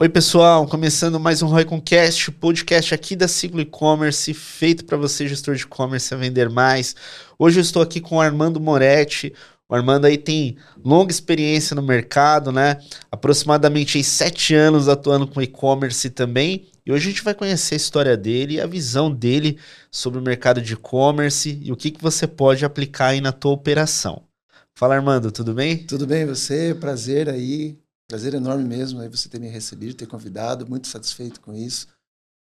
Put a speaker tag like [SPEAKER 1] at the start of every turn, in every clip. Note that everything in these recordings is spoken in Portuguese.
[SPEAKER 1] Oi, pessoal, começando mais um Royconcast, podcast aqui da Ciclo E-Commerce, feito para você, gestor de e-commerce, a vender mais. Hoje eu estou aqui com o Armando Moretti. O Armando aí tem longa experiência no mercado, né? Aproximadamente aí, sete anos atuando com e-commerce também. E hoje a gente vai conhecer a história dele e a visão dele sobre o mercado de e-commerce e o que, que você pode aplicar aí na tua operação. Fala, Armando, tudo bem?
[SPEAKER 2] Tudo bem, você? Prazer aí Prazer enorme mesmo aí você ter me recebido, ter convidado, muito satisfeito com isso.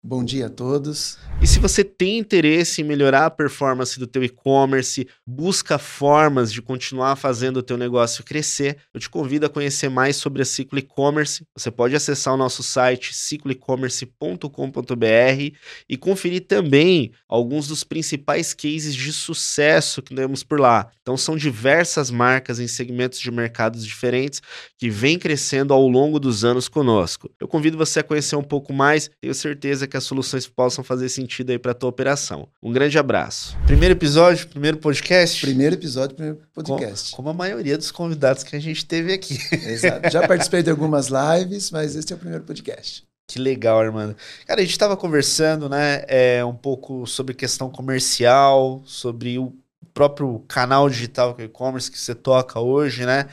[SPEAKER 2] Bom dia a todos.
[SPEAKER 1] E se você tem interesse em melhorar a performance do teu e-commerce, busca formas de continuar fazendo o teu negócio crescer, eu te convido a conhecer mais sobre a Ciclo E-Commerce. Você pode acessar o nosso site cicloecommerce.com.br e conferir também alguns dos principais cases de sucesso que temos por lá. Então são diversas marcas em segmentos de mercados diferentes que vêm crescendo ao longo dos anos conosco. Eu convido você a conhecer um pouco mais, tenho certeza que as soluções possam fazer sentido aí para tua operação. Um grande abraço. Primeiro episódio, primeiro podcast?
[SPEAKER 2] Primeiro episódio, primeiro podcast.
[SPEAKER 1] Como, como a maioria dos convidados que a gente teve aqui.
[SPEAKER 2] Exato. Já participei de algumas lives, mas este é o primeiro podcast.
[SPEAKER 1] Que legal, Armando. Cara, a gente estava conversando, né, é, um pouco sobre questão comercial, sobre o próprio canal digital que é e-commerce que você toca hoje, né?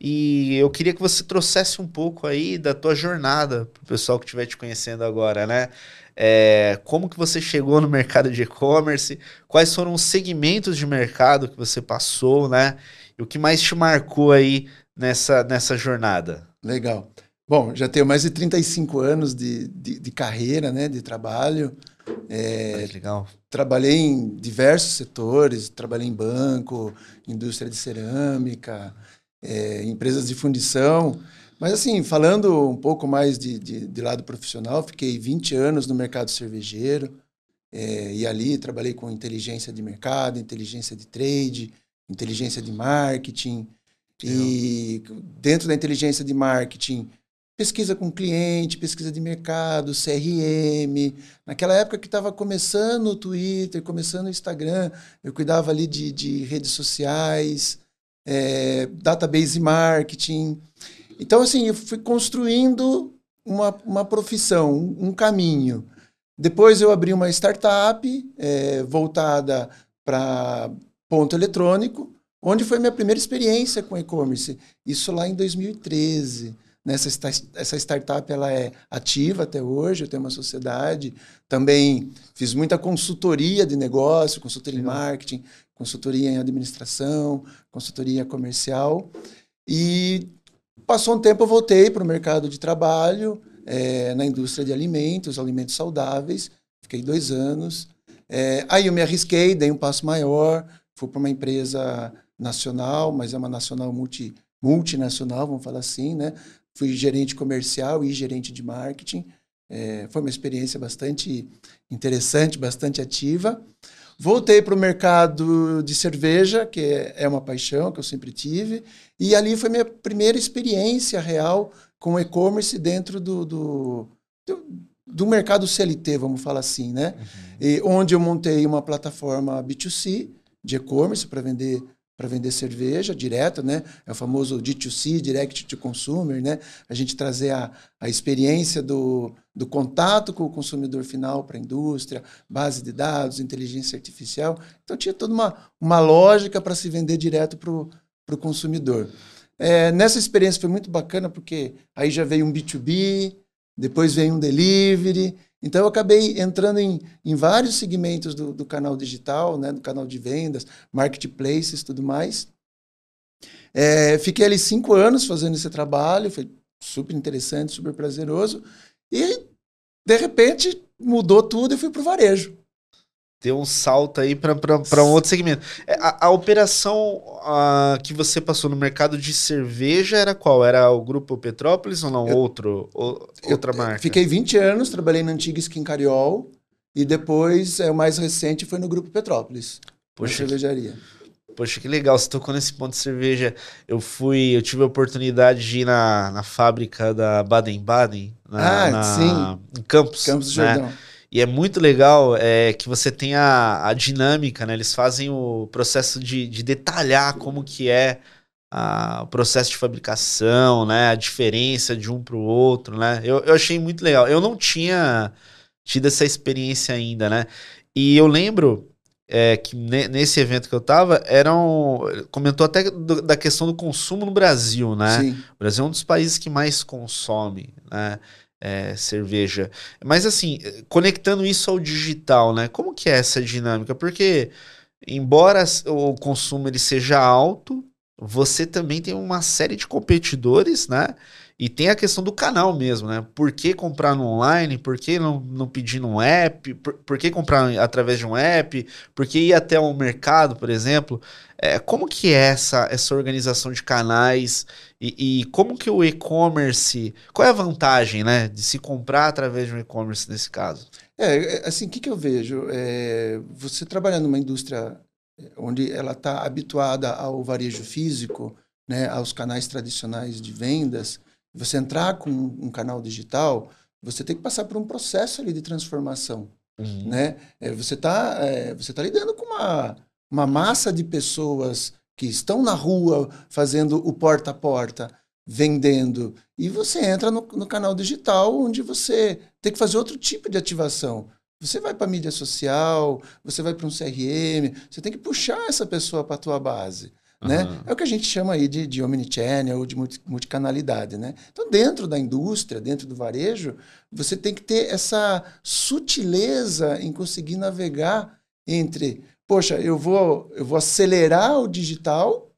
[SPEAKER 1] E eu queria que você trouxesse um pouco aí da tua jornada para o pessoal que estiver te conhecendo agora, né? É, como que você chegou no mercado de e-commerce? Quais foram os segmentos de mercado que você passou, né? E o que mais te marcou aí nessa, nessa jornada?
[SPEAKER 2] Legal. Bom, já tenho mais de 35 anos de, de, de carreira, né? De trabalho.
[SPEAKER 1] É, legal.
[SPEAKER 2] Trabalhei em diversos setores, trabalhei em banco, indústria de cerâmica, é, empresas de fundição. Mas, assim, falando um pouco mais de, de, de lado profissional, fiquei 20 anos no mercado cervejeiro. É, e ali trabalhei com inteligência de mercado, inteligência de trade, inteligência de marketing. E dentro da inteligência de marketing, pesquisa com cliente, pesquisa de mercado, CRM. Naquela época que estava começando o Twitter, começando o Instagram, eu cuidava ali de, de redes sociais é, database marketing. Então, assim, eu fui construindo uma, uma profissão, um, um caminho. Depois eu abri uma startup é, voltada para ponto eletrônico, onde foi minha primeira experiência com e-commerce. Isso lá em 2013. Nessa essa startup ela é ativa até hoje, eu tenho uma sociedade. Também fiz muita consultoria de negócio, consultoria em marketing, consultoria em administração, consultoria comercial. E passou um tempo, eu voltei para o mercado de trabalho, é, na indústria de alimentos, alimentos saudáveis. Fiquei dois anos. É, aí eu me arrisquei, dei um passo maior, fui para uma empresa nacional, mas é uma nacional multi, multinacional, vamos falar assim, né? Fui gerente comercial e gerente de marketing. É, foi uma experiência bastante interessante, bastante ativa. Voltei para o mercado de cerveja, que é uma paixão que eu sempre tive, e ali foi minha primeira experiência real com e-commerce dentro do, do, do, do, mercado CLT, vamos falar assim, né? Uhum. E, onde eu montei uma plataforma B2C de e-commerce para vender para vender cerveja direto, né? É o famoso D2C, Direct to Consumer, né? A gente trazer a, a experiência do, do contato com o consumidor final para a indústria, base de dados, inteligência artificial. Então tinha toda uma, uma lógica para se vender direto para o consumidor. É, nessa experiência foi muito bacana porque aí já veio um B2B, depois veio um delivery, então, eu acabei entrando em, em vários segmentos do, do canal digital, né, do canal de vendas, marketplaces tudo mais. É, fiquei ali cinco anos fazendo esse trabalho, foi super interessante, super prazeroso. E, de repente, mudou tudo e fui para o varejo
[SPEAKER 1] deu um salto aí para um outro segmento. É, a, a operação a, que você passou no mercado de cerveja era qual? Era o Grupo Petrópolis ou não? Eu, Outro, ou, outra marca?
[SPEAKER 2] Fiquei 20 anos, trabalhei na antiga Skin Cariol e depois, é, o mais recente foi no Grupo Petrópolis, Poxa, cervejaria.
[SPEAKER 1] Poxa, que legal, você tocou nesse ponto de cerveja. Eu fui, eu tive a oportunidade de ir na, na fábrica da Baden-Baden,
[SPEAKER 2] ah, na, sim.
[SPEAKER 1] em Campos.
[SPEAKER 2] Campos do né? Jordão.
[SPEAKER 1] E é muito legal é, que você tem a, a dinâmica, né? Eles fazem o processo de, de detalhar como que é a, o processo de fabricação, né? A diferença de um para o outro, né? Eu, eu achei muito legal. Eu não tinha tido essa experiência ainda, né? E eu lembro é, que nesse evento que eu tava, eram. Comentou até do, da questão do consumo no Brasil, né? Sim. O Brasil é um dos países que mais consome, né? É, cerveja. Mas assim, conectando isso ao digital, né? Como que é essa dinâmica? Porque embora o consumo ele seja alto, você também tem uma série de competidores, né? E tem a questão do canal mesmo, né? Por que comprar no online? Por que não, não pedir num app? Por, por que comprar através de um app? Por que ir até um mercado, por exemplo? É, como que é essa, essa organização de canais? E, e como que o e-commerce... Qual é a vantagem, né? De se comprar através de um e-commerce nesse caso?
[SPEAKER 2] É, é assim, o que, que eu vejo? É, você trabalhando numa indústria onde ela está habituada ao varejo físico, né, aos canais tradicionais de vendas, você entrar com um canal digital, você tem que passar por um processo ali de transformação, uhum. né? É, você está é, você tá lidando com uma, uma massa de pessoas que estão na rua fazendo o porta a porta, vendendo, e você entra no, no canal digital onde você tem que fazer outro tipo de ativação. Você vai para mídia social, você vai para um CRM, você tem que puxar essa pessoa para a tua base. Né? Uhum. É o que a gente chama aí de, de omnichannel ou de multicanalidade. Né? Então, dentro da indústria, dentro do varejo, você tem que ter essa sutileza em conseguir navegar entre, poxa, eu vou, eu vou acelerar o digital,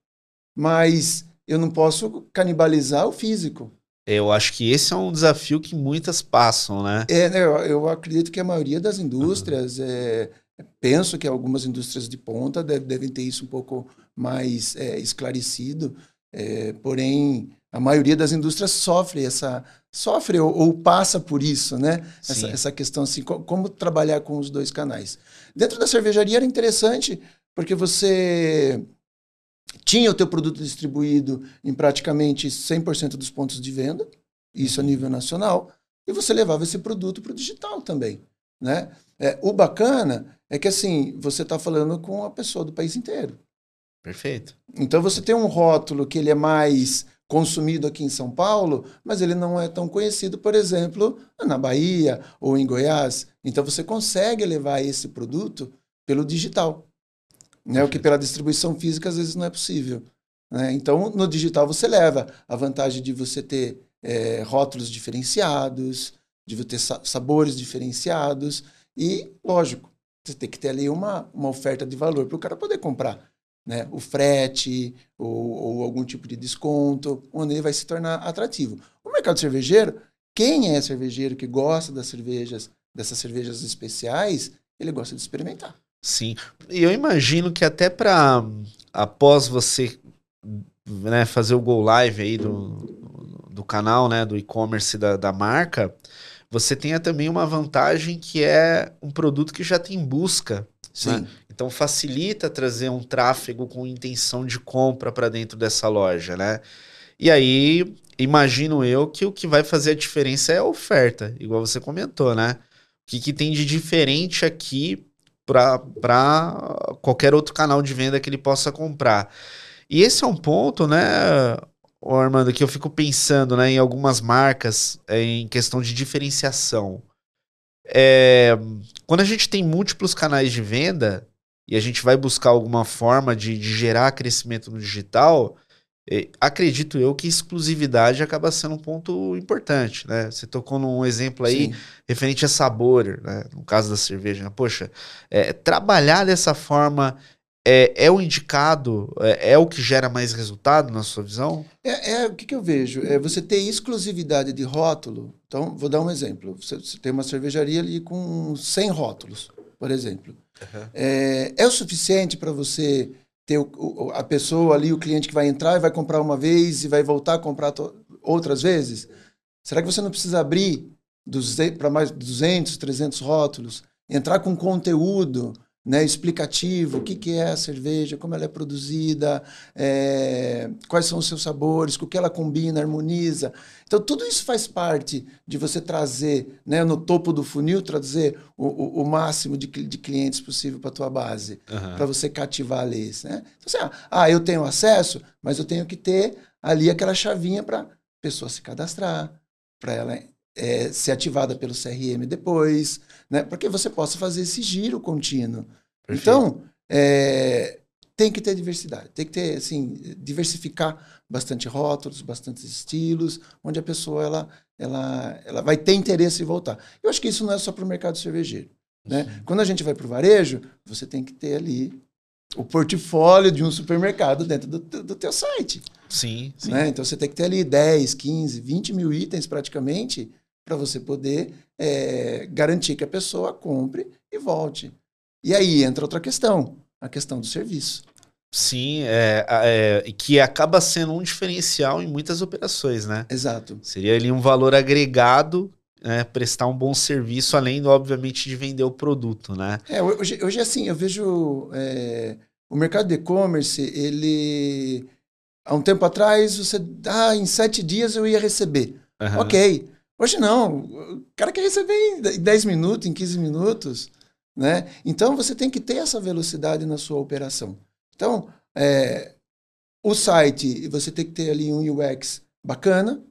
[SPEAKER 2] mas eu não posso canibalizar o físico.
[SPEAKER 1] Eu acho que esse é um desafio que muitas passam, né?
[SPEAKER 2] É, né, eu, eu acredito que a maioria das indústrias, uhum. é, penso que algumas indústrias de ponta devem ter isso um pouco mais é, esclarecido, é, porém a maioria das indústrias sofre essa sofre ou, ou passa por isso, né? Essa, essa, questão assim, como, como trabalhar com os dois canais. Dentro da cervejaria era interessante porque você tinha o teu produto distribuído em praticamente 100% dos pontos de venda, isso a nível nacional, e você levava esse produto para o digital também, né? É, o bacana é que assim você está falando com a pessoa do país inteiro.
[SPEAKER 1] Perfeito.
[SPEAKER 2] Então você tem um rótulo que ele é mais consumido aqui em São Paulo, mas ele não é tão conhecido, por exemplo, na Bahia ou em Goiás. Então você consegue levar esse produto pelo digital, né? o que pela distribuição física às vezes não é possível. Né? Então no digital você leva a vantagem de você ter é, rótulos diferenciados, de ter sabores diferenciados e, lógico, você tem que ter ali uma, uma oferta de valor para o cara poder comprar né, o frete ou, ou, algum tipo de desconto, onde ele vai se tornar atrativo. O mercado cervejeiro, quem é cervejeiro que gosta das cervejas, dessas cervejas especiais, ele gosta de experimentar.
[SPEAKER 1] Sim, e eu imagino que até para após você né, fazer o go live aí do, do canal, né, do e-commerce da, da marca, você tenha também uma vantagem que é um produto que já tem busca. Sim. Né? Então facilita trazer um tráfego com intenção de compra para dentro dessa loja, né? E aí, imagino eu que o que vai fazer a diferença é a oferta, igual você comentou, né? O que, que tem de diferente aqui para qualquer outro canal de venda que ele possa comprar. E esse é um ponto, né, Armando, que eu fico pensando né, em algumas marcas é, em questão de diferenciação. É, quando a gente tem múltiplos canais de venda, e a gente vai buscar alguma forma de, de gerar crescimento no digital, eh, acredito eu que exclusividade acaba sendo um ponto importante, né? Você tocou num exemplo aí Sim. referente a sabor, né? no caso da cerveja. Né? Poxa, é, trabalhar dessa forma é, é o indicado, é, é, o que gera mais resultado na sua visão?
[SPEAKER 2] É, é o que, que, eu vejo. É você ter exclusividade de rótulo. Então, vou dar um exemplo. Você, você tem uma cervejaria ali com 100 rótulos, por exemplo. Uhum. É, é o suficiente para você ter o, o, a pessoa ali, o cliente que vai entrar e vai comprar uma vez e vai voltar a comprar outras vezes? Será que você não precisa abrir para mais 200, 300 rótulos? Entrar com conteúdo, né, explicativo, o que, que é a cerveja, como ela é produzida, é, quais são os seus sabores, com o que ela combina, harmoniza. Então, tudo isso faz parte de você trazer, né, no topo do funil, trazer o, o, o máximo de, de, clientes possível para a tua base, uhum. para você cativar eles. Né? Então, assim, ah, eu tenho acesso, mas eu tenho que ter ali aquela chavinha para a pessoa se cadastrar, para ela é, ser ativada pelo CRM depois, né? Para que você possa fazer esse giro contínuo. Perfeito. Então, é, tem que ter diversidade, tem que ter, assim, diversificar bastante rótulos, bastante estilos, onde a pessoa ela, ela, ela vai ter interesse em voltar. Eu acho que isso não é só para o mercado cervejeiro. Né? Quando a gente vai para o varejo, você tem que ter ali o portfólio de um supermercado dentro do, do teu site.
[SPEAKER 1] Sim, sim.
[SPEAKER 2] Né? Então você tem que ter ali 10, 15, 20 mil itens praticamente para você poder é, garantir que a pessoa compre e volte. E aí entra outra questão, a questão do serviço.
[SPEAKER 1] Sim, é, é, que acaba sendo um diferencial em muitas operações, né?
[SPEAKER 2] Exato.
[SPEAKER 1] Seria ali um valor agregado, né, prestar um bom serviço, além, obviamente, de vender o produto, né?
[SPEAKER 2] É, hoje, hoje assim, eu vejo é, o mercado de e-commerce, ele... Há um tempo atrás, você... Ah, em sete dias eu ia receber. Uhum. Ok. Hoje não. O cara quer receber em 10 minutos, em 15 minutos. Né? Então você tem que ter essa velocidade na sua operação. Então, é, o site, você tem que ter ali um UX bacana,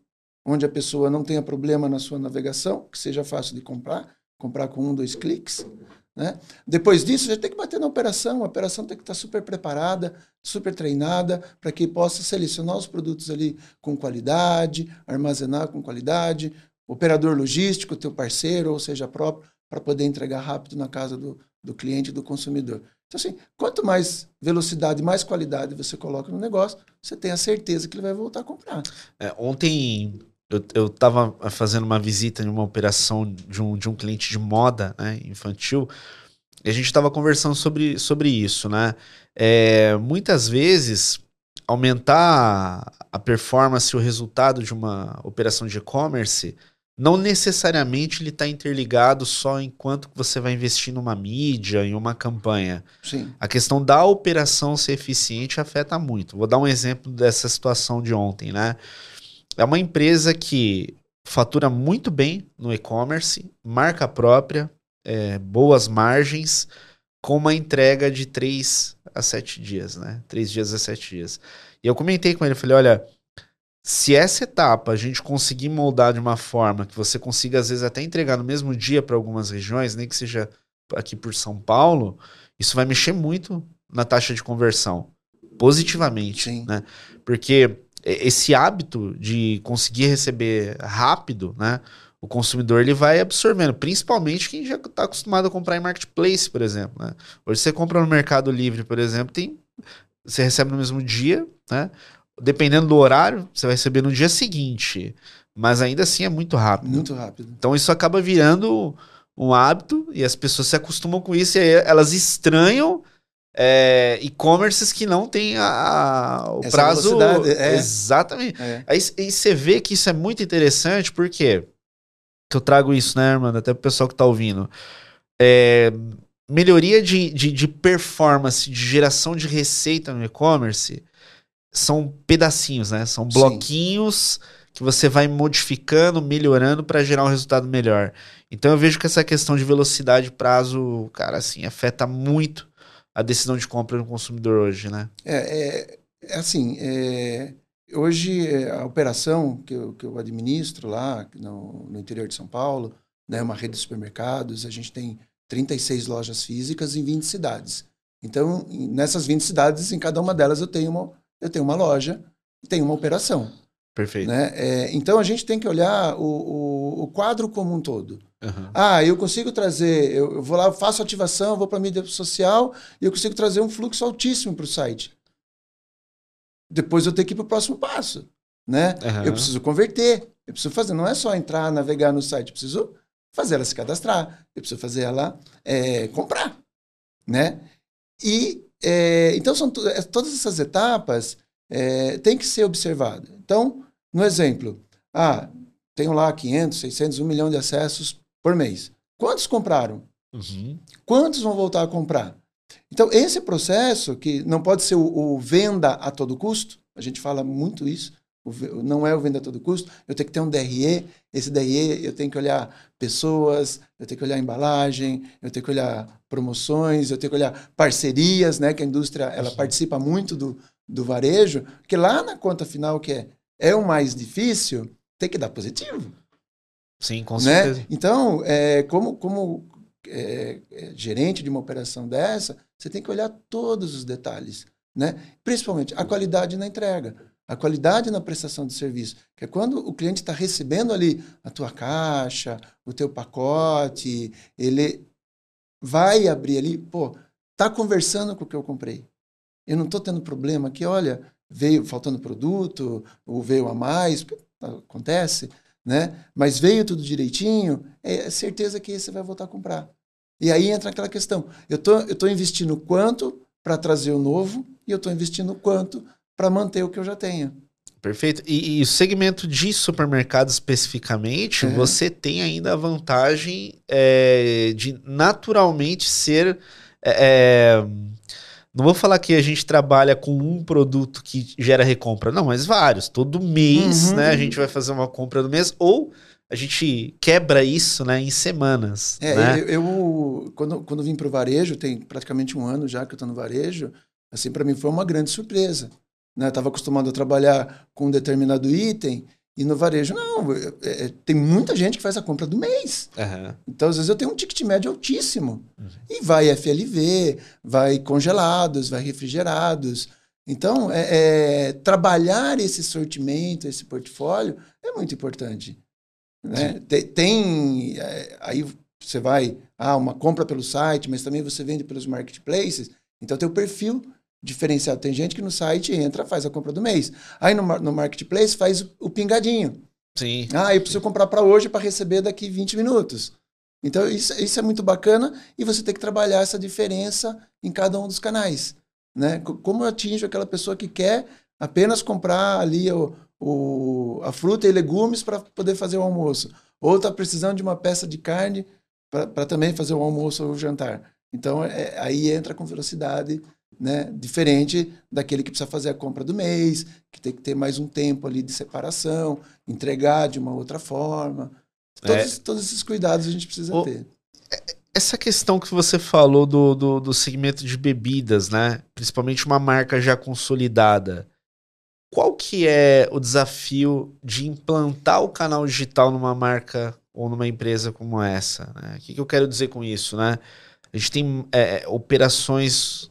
[SPEAKER 2] onde a pessoa não tenha problema na sua navegação, que seja fácil de comprar, comprar com um, dois cliques. Né? Depois disso, já tem que bater na operação. A operação tem que estar super preparada, super treinada, para que possa selecionar os produtos ali com qualidade, armazenar com qualidade, operador logístico, teu parceiro, ou seja, próprio, para poder entregar rápido na casa do, do cliente, do consumidor. Então, assim, quanto mais velocidade, mais qualidade você coloca no negócio, você tem a certeza que ele vai voltar a comprar.
[SPEAKER 1] É, ontem eu estava fazendo uma visita em uma operação de um, de um cliente de moda né, infantil e a gente estava conversando sobre, sobre isso, né? É, muitas vezes aumentar a performance, o resultado de uma operação de e-commerce não necessariamente ele está interligado só enquanto você vai investir numa mídia, em uma campanha.
[SPEAKER 2] Sim.
[SPEAKER 1] A questão da operação ser eficiente afeta muito. Vou dar um exemplo dessa situação de ontem, né? É uma empresa que fatura muito bem no e-commerce, marca própria, é, boas margens, com uma entrega de 3 a 7 dias, né? 3 dias a 7 dias. E eu comentei com ele, falei, olha, se essa etapa a gente conseguir moldar de uma forma que você consiga, às vezes, até entregar no mesmo dia para algumas regiões, nem que seja aqui por São Paulo, isso vai mexer muito na taxa de conversão, positivamente.
[SPEAKER 2] Sim.
[SPEAKER 1] Né? Porque esse hábito de conseguir receber rápido, né? O consumidor ele vai absorvendo, principalmente quem já está acostumado a comprar em marketplace, por exemplo. Né? Hoje você compra no Mercado Livre, por exemplo, tem você recebe no mesmo dia, né? Dependendo do horário, você vai receber no dia seguinte. Mas ainda assim é muito rápido.
[SPEAKER 2] Muito rápido.
[SPEAKER 1] Então isso acaba virando um hábito e as pessoas se acostumam com isso e elas estranham é, e-commerces que não tem a, a o Essa prazo. É. Exatamente. É. Aí, aí, você vê que isso é muito interessante, porque que eu trago isso, né, mano? Até pro pessoal que tá ouvindo. É, melhoria de, de, de performance, de geração de receita no e-commerce são pedacinhos, né? São bloquinhos Sim. que você vai modificando, melhorando para gerar um resultado melhor. Então eu vejo que essa questão de velocidade e prazo, cara, assim, afeta muito a decisão de compra do consumidor hoje, né?
[SPEAKER 2] É, é, é assim, é, hoje é, a operação que eu, que eu administro lá no, no interior de São Paulo, né, uma rede de supermercados, a gente tem 36 lojas físicas em 20 cidades. Então, nessas 20 cidades, em cada uma delas eu tenho uma, eu tenho uma loja e tenho uma operação.
[SPEAKER 1] Perfeito.
[SPEAKER 2] Né? É, então a gente tem que olhar o, o, o quadro como um todo. Uhum. Ah, eu consigo trazer, eu, eu vou lá, faço ativação, vou para a mídia social e eu consigo trazer um fluxo altíssimo para o site. Depois eu tenho que ir para o próximo passo. Né? Uhum. Eu preciso converter, eu preciso fazer, não é só entrar, navegar no site, eu preciso fazer ela se cadastrar, eu preciso fazer ela é, comprar. Né? E é, então, são é, todas essas etapas é, têm que ser observadas. Então, no exemplo, ah, tenho lá 500, 600, 1 milhão de acessos por mês. Quantos compraram? Uhum. Quantos vão voltar a comprar? Então, esse processo, que não pode ser o, o venda a todo custo, a gente fala muito isso, não é o venda a todo custo, eu tenho que ter um DRE, esse DRE eu tenho que olhar pessoas, eu tenho que olhar embalagem, eu tenho que olhar promoções, eu tenho que olhar parcerias, né, que a indústria ela Sim. participa muito do, do varejo, que lá na conta final, que é, é o mais difícil, tem que dar positivo.
[SPEAKER 1] Sim, com
[SPEAKER 2] né?
[SPEAKER 1] certeza.
[SPEAKER 2] Então, é, como, como é, é, gerente de uma operação dessa, você tem que olhar todos os detalhes, né? Principalmente a qualidade na entrega, a qualidade na prestação de serviço, que é quando o cliente está recebendo ali a tua caixa, o teu pacote, ele vai abrir ali, pô, tá conversando com o que eu comprei. Eu não estou tendo problema que, olha, veio faltando produto, ou veio a mais, acontece, né? Mas veio tudo direitinho, é certeza que você vai voltar a comprar. E aí entra aquela questão. Eu tô, eu tô investindo quanto para trazer o novo e eu estou investindo quanto para manter o que eu já tenho.
[SPEAKER 1] Perfeito. E, e o segmento de supermercado especificamente, é. você tem ainda a vantagem é, de naturalmente ser. É, não vou falar que a gente trabalha com um produto que gera recompra, não, mas vários. Todo mês, uhum. né, a gente vai fazer uma compra do mês ou a gente quebra isso, né, em semanas.
[SPEAKER 2] É,
[SPEAKER 1] né?
[SPEAKER 2] eu, eu, quando, quando vim para o varejo, tem praticamente um ano já que eu estou no varejo, assim, para mim foi uma grande surpresa. Né? Estava acostumado a trabalhar com um determinado item e no varejo, não, é, é, tem muita gente que faz a compra do mês. Uhum. Então, às vezes, eu tenho um ticket médio altíssimo. Uhum. E vai FLV, vai congelados, vai refrigerados. Então, é, é, trabalhar esse sortimento, esse portfólio, é muito importante. Né? Tem, tem é, aí você vai, ah, uma compra pelo site, mas também você vende pelos marketplaces. Então tem o perfil diferenciado. Tem gente que no site entra, faz a compra do mês. Aí no, no marketplace faz o, o pingadinho.
[SPEAKER 1] Sim.
[SPEAKER 2] Ah, eu preciso sim. comprar para hoje para receber daqui 20 minutos. Então isso, isso é muito bacana e você tem que trabalhar essa diferença em cada um dos canais. Né? Como eu atinjo aquela pessoa que quer apenas comprar ali o, o, a fruta e legumes para poder fazer o almoço. Ou está precisando de uma peça de carne para também fazer o almoço ou o jantar. Então, é, aí entra com velocidade né, diferente daquele que precisa fazer a compra do mês, que tem que ter mais um tempo ali de separação, entregar de uma outra forma. Todos, é. todos esses cuidados a gente precisa o, ter.
[SPEAKER 1] É, essa questão que você falou do, do, do segmento de bebidas, né? Principalmente uma marca já consolidada. Qual que é o desafio de implantar o canal digital numa marca ou numa empresa como essa? Né? O que, que eu quero dizer com isso, né? A gente tem é, operações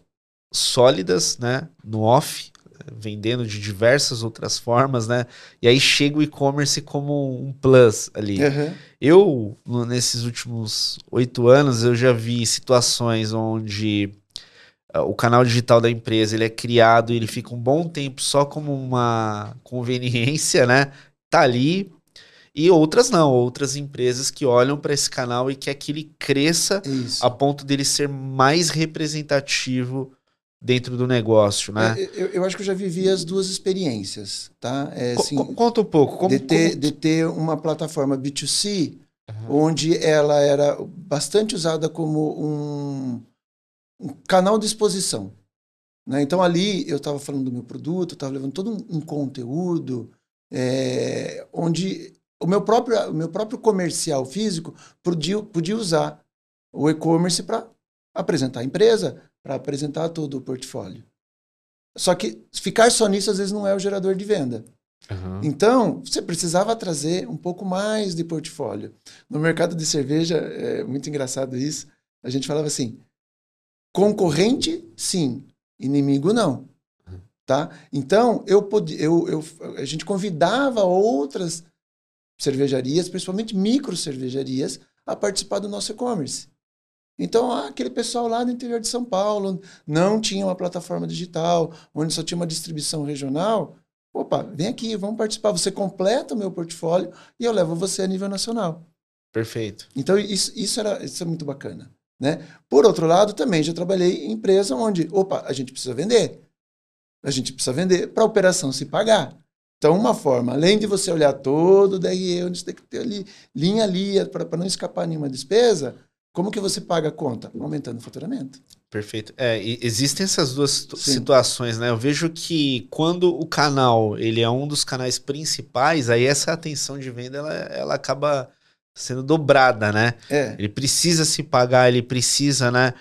[SPEAKER 1] sólidas, né, no off, vendendo de diversas outras formas, né? E aí chega o e-commerce como um plus ali. Uhum. Eu, nesses últimos oito anos, eu já vi situações onde o canal digital da empresa ele é criado e ele fica um bom tempo só como uma conveniência, né? Tá ali. E outras não, outras empresas que olham para esse canal e quer que ele cresça Isso. a ponto dele ser mais representativo dentro do negócio, né?
[SPEAKER 2] Eu, eu, acho que eu já vivi as duas experiências, tá?
[SPEAKER 1] É, assim, conta um pouco.
[SPEAKER 2] Como, de, ter, como... de ter uma plataforma B2C, uhum. onde ela era bastante usada como um um canal de exposição. Né? Então ali eu estava falando do meu produto, estava levando todo um, um conteúdo é, onde o meu próprio, o meu próprio comercial físico podia, podia usar o e-commerce para apresentar a empresa, para apresentar todo o portfólio. Só que ficar só nisso às vezes não é o gerador de venda. Uhum. Então, você precisava trazer um pouco mais de portfólio. No mercado de cerveja, é muito engraçado isso, a gente falava assim: Concorrente, sim. Inimigo, não. Tá? Então, eu, podia, eu, eu, a gente convidava outras cervejarias, principalmente micro cervejarias, a participar do nosso e-commerce. Então, aquele pessoal lá do interior de São Paulo não tinha uma plataforma digital, onde só tinha uma distribuição regional. Opa, vem aqui, vamos participar. Você completa o meu portfólio e eu levo você a nível nacional.
[SPEAKER 1] Perfeito.
[SPEAKER 2] Então, isso, isso, era, isso é muito bacana. Né? Por outro lado, também já trabalhei em empresa onde, opa, a gente precisa vender. A gente precisa vender para a operação se pagar. Então, uma forma, além de você olhar todo o DRE, onde você tem que ter ali, linha ali, para não escapar nenhuma despesa, Como que você paga a conta? Aumentando o faturamento.
[SPEAKER 1] Perfeito. É, existem essas duas Sim. situações, né? Eu vejo que quando o canal ele é um dos canais principais, aí essa atenção de venda ela, ela acaba sendo dobrada, né?
[SPEAKER 2] É.
[SPEAKER 1] Ele precisa se pagar, ele precisa, né?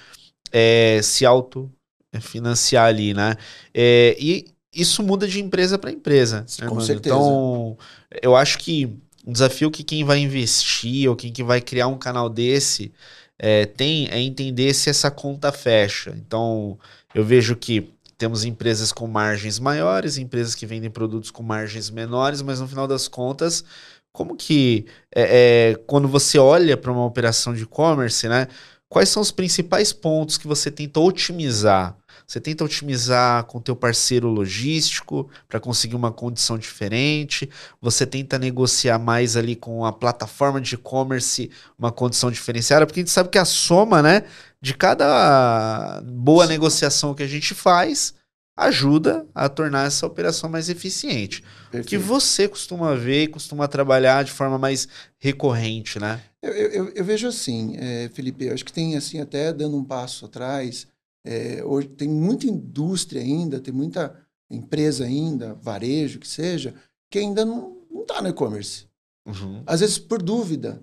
[SPEAKER 1] É, se auto financiar ali, né? É, e isso muda de empresa para empresa.
[SPEAKER 2] Né, Com certeza.
[SPEAKER 1] Então, eu acho que um desafio que quem vai investir ou quem que vai criar um canal desse é, tem é entender se essa conta fecha. Então, eu vejo que temos empresas com margens maiores, empresas que vendem produtos com margens menores, mas no final das contas, como que é, é quando você olha para uma operação de e-commerce, né? Quais são os principais pontos que você tenta otimizar? Você tenta otimizar com o teu parceiro logístico para conseguir uma condição diferente. Você tenta negociar mais ali com a plataforma de e-commerce uma condição diferenciada, porque a gente sabe que a soma, né, de cada boa Sim. negociação que a gente faz ajuda a tornar essa operação mais eficiente. Perfeito. O que você costuma ver e costuma trabalhar de forma mais recorrente, né?
[SPEAKER 2] Eu, eu, eu vejo assim, é, Felipe, eu acho que tem assim, até dando um passo atrás, é, hoje tem muita indústria ainda, tem muita empresa ainda, varejo que seja, que ainda não está no e-commerce. Uhum. Às vezes por dúvida.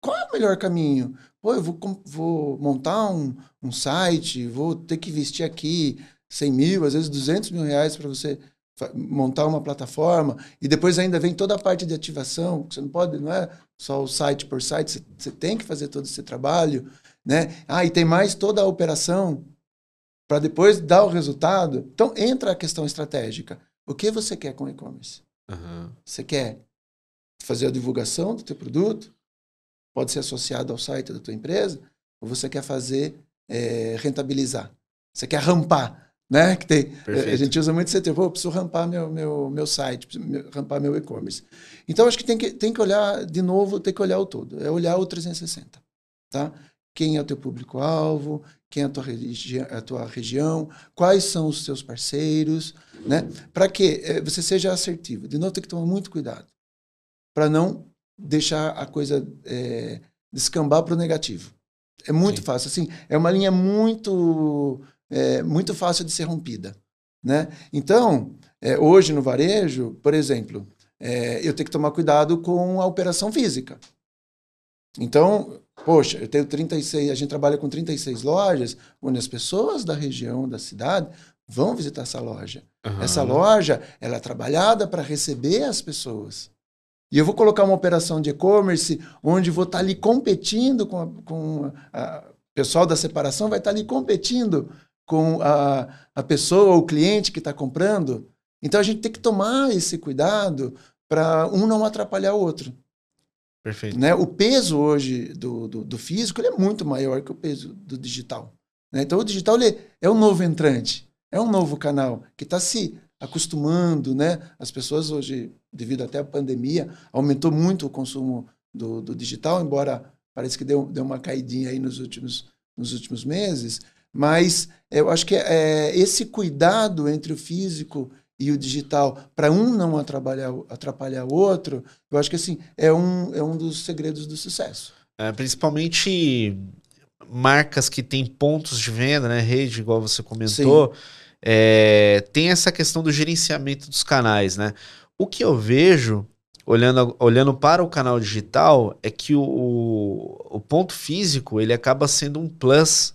[SPEAKER 2] Qual é o melhor caminho? Pô, eu vou, vou montar um, um site, vou ter que investir aqui 100 mil, às vezes 200 mil reais para você montar uma plataforma e depois ainda vem toda a parte de ativação você não pode não é só o site por site você, você tem que fazer todo esse trabalho né? Ah, e tem mais toda a operação para depois dar o resultado. Então entra a questão estratégica. O que você quer com e-commerce? Uhum. Você quer fazer a divulgação do teu produto? Pode ser associado ao site da tua empresa? Ou você quer fazer é, rentabilizar? Você quer rampar? Né? Que tem, a gente usa muito esse termo, preciso rampar meu, meu, meu site, rampar meu e-commerce. Então, acho que tem, que tem que olhar, de novo, tem que olhar o todo. É olhar o 360. Tá? Quem é o teu público-alvo, quem é a tua, a tua região, quais são os seus parceiros, né? Para que eh, você seja assertivo. De novo, tem que tomar muito cuidado para não deixar a coisa é, descambar para o negativo. É muito Sim. fácil, assim, é uma linha muito, é, muito fácil de ser rompida, né? Então, é, hoje no varejo, por exemplo, eu tenho que tomar cuidado com a operação física. Então, Poxa, eu tenho 36, a gente trabalha com 36 lojas, onde as pessoas da região, da cidade, vão visitar essa loja. Uhum. Essa loja, ela é trabalhada para receber as pessoas. E eu vou colocar uma operação de e-commerce onde vou estar tá ali competindo com, a, com a, o pessoal da separação, vai estar tá ali competindo com a, a pessoa, o cliente que está comprando. Então a gente tem que tomar esse cuidado para um não atrapalhar o outro.
[SPEAKER 1] Perfeito.
[SPEAKER 2] Né? O peso hoje do, do, do físico ele é muito maior que o peso do digital. Né? Então, o digital ele é um novo entrante, é um novo canal que está se acostumando. Né? As pessoas hoje, devido até à pandemia, aumentou muito o consumo do, do digital, embora parece que deu, deu uma caidinha aí nos últimos, nos últimos meses. Mas eu acho que é, é esse cuidado entre o físico e o digital para um não atrapalhar, atrapalhar o outro, eu acho que assim é um, é um dos segredos do sucesso.
[SPEAKER 1] É, principalmente marcas que têm pontos de venda, né? Rede, igual você comentou, é, tem essa questão do gerenciamento dos canais, né? O que eu vejo, olhando, olhando para o canal digital, é que o, o ponto físico ele acaba sendo um plus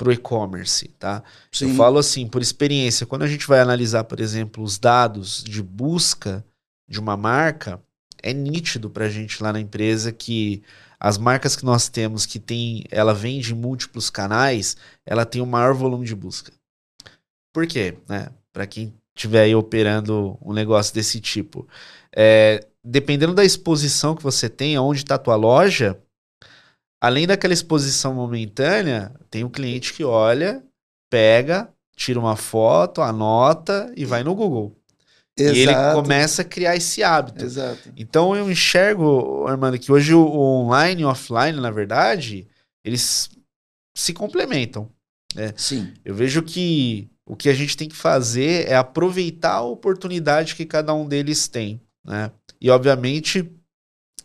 [SPEAKER 1] para o e-commerce, tá? Sim. Eu falo assim, por experiência, quando a gente vai analisar, por exemplo, os dados de busca de uma marca, é nítido para a gente lá na empresa que as marcas que nós temos que tem, ela vende múltiplos canais, ela tem o maior volume de busca. Por quê? Né? Para quem estiver aí operando um negócio desse tipo, é, dependendo da exposição que você tem, onde está a tua loja, além daquela exposição momentânea, tem um cliente que olha, pega, tira uma foto, anota e vai no Google. Exato. E ele começa a criar esse hábito.
[SPEAKER 2] Exato.
[SPEAKER 1] Então eu enxergo, Armando, que hoje o online e o offline, na verdade, eles se complementam. Né?
[SPEAKER 2] Sim.
[SPEAKER 1] Eu vejo que o que a gente tem que fazer é aproveitar a oportunidade que cada um deles tem. Né? E, obviamente,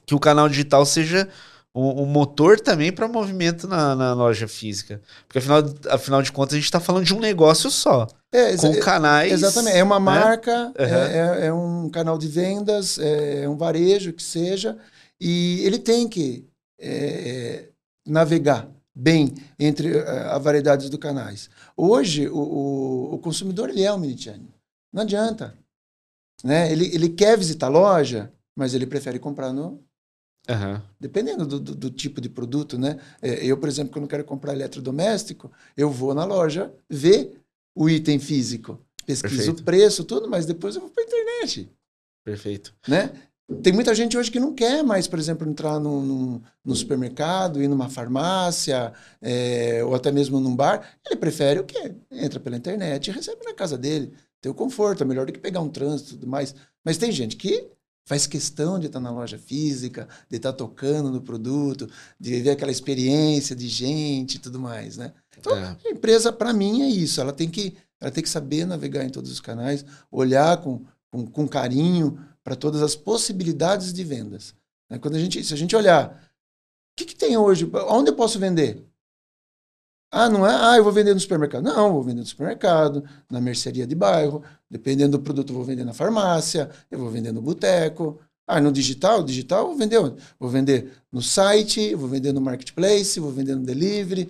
[SPEAKER 1] que o canal digital seja um, um motor também para movimento na, na, loja física. Porque afinal, afinal de contas a gente está falando de um negócio só.
[SPEAKER 2] É,
[SPEAKER 1] com canais.
[SPEAKER 2] Exatamente. É uma né? marca, uhum. é, é, um canal de vendas, é um varejo que seja. E ele tem que é, navegar bem entre eh, a variedade dos canais. Hoje, o, o, o consumidor ele é um omnichannel. Não adianta. Né? Ele, ele quer visitar a loja, mas ele prefere comprar no...
[SPEAKER 1] Uhum.
[SPEAKER 2] Dependendo do, do, do, tipo de produto, né? É, eu, por exemplo, quando quero comprar eletrodoméstico, eu vou na loja ver o item físico, pesquiso Perfeito. o preço, tudo, mas depois eu vou para a internet.
[SPEAKER 1] Perfeito.
[SPEAKER 2] Né? Tem muita gente hoje que não quer mais, por exemplo, entrar no, no, no supermercado, ir numa farmácia, é, ou até mesmo num bar. Ele prefere o quê? Entra pela internet e recebe na casa dele. Tem o conforto, é melhor do que pegar um trânsito e tudo mais. Mas tem gente que faz questão de estar na loja física, de estar tocando no produto, de viver aquela experiência de gente e tudo mais, né? Então, é. a empresa, para mim, é isso. Ela tem, que, ela tem que saber navegar em todos os canais, olhar com, com, com carinho para todas as possibilidades de vendas. Né? Quando a gente, se a gente olhar, o que, que tem hoje? Onde eu posso vender? Ah, não é? Ah, eu vou vender no supermercado. Não, vou vender no supermercado, na mercearia de bairro, dependendo do produto, eu vou vender na farmácia, eu vou vender no boteco. Ah, no digital? Digital, vou vender onde? Vou vender no site, vou vender no marketplace, vou vender no delivery.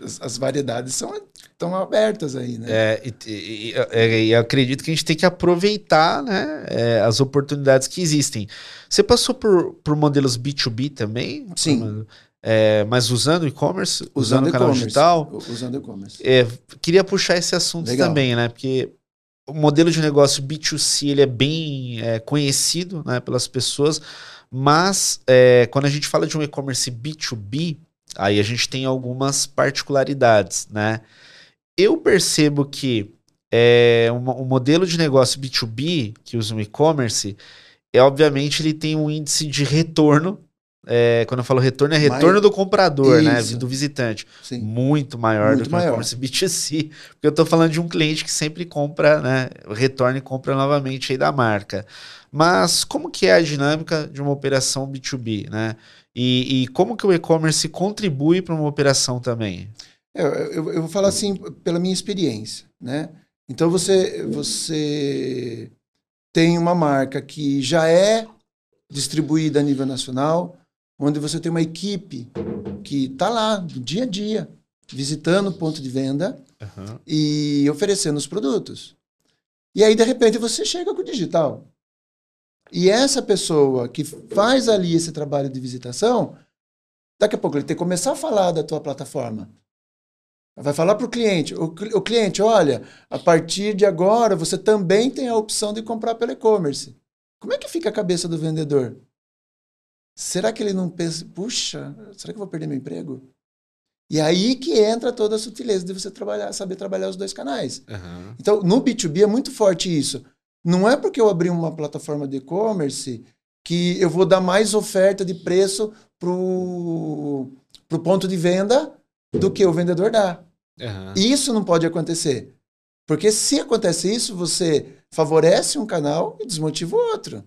[SPEAKER 2] As, as variedades são estão abertas aí, né?
[SPEAKER 1] É, e, e, e, eu acredito que a gente tem que aproveitar né, é, as oportunidades que existem. Você passou por, por modelos B2B também?
[SPEAKER 2] Sim.
[SPEAKER 1] É, mas usando e-commerce, usando, usando o canal digital?
[SPEAKER 2] Usando e-commerce.
[SPEAKER 1] É, queria puxar esse assunto Legal. também, né? Porque o modelo de negócio B2C ele é bem é, conhecido né, pelas pessoas, mas é, quando a gente fala de um e-commerce B2B, aí a gente tem algumas particularidades, né? eu percebo que é, um, um, modelo de negócio B2B que usa um e-commerce, é obviamente ele tem um índice de retorno. É, quando eu falo retorno, é retorno do comprador, né, Isso. né? Do visitante.
[SPEAKER 2] Sim.
[SPEAKER 1] Muito maior
[SPEAKER 2] Muito
[SPEAKER 1] do que o e-commerce B2C. Porque eu estou falando de um cliente que sempre compra, né? Retorna e compra novamente aí da marca. Mas como que é a dinâmica de uma operação B2B, né? E, e como que o e-commerce contribui para uma operação também?
[SPEAKER 2] É, eu, eu, vou falar assim pela minha experiência, né? Então você você tem uma marca que já é distribuída a nível nacional, onde você tem uma equipe que está lá do dia a dia visitando o ponto de venda uhum. e oferecendo os produtos. E aí de repente você chega com o digital. E essa pessoa que faz ali esse trabalho de visitação, daqui a pouco ele tem que começar a falar da tua plataforma. Vai falar para o cliente, o cliente, olha, a partir de agora você também tem a opção de comprar pelo e-commerce. Como é que fica a cabeça do vendedor? Será que ele não pensa, puxa, será que eu vou perder meu emprego? E aí que entra toda a sutileza de você trabalhar, saber trabalhar os dois canais.
[SPEAKER 1] Uhum.
[SPEAKER 2] Então, no B2B é muito forte isso. Não é porque eu abri uma plataforma de e-commerce que eu vou dar mais oferta de preço para o ponto de venda do que o vendedor dá.
[SPEAKER 1] Uhum.
[SPEAKER 2] Isso não pode acontecer. Porque se acontece isso, você favorece um canal e desmotiva o outro.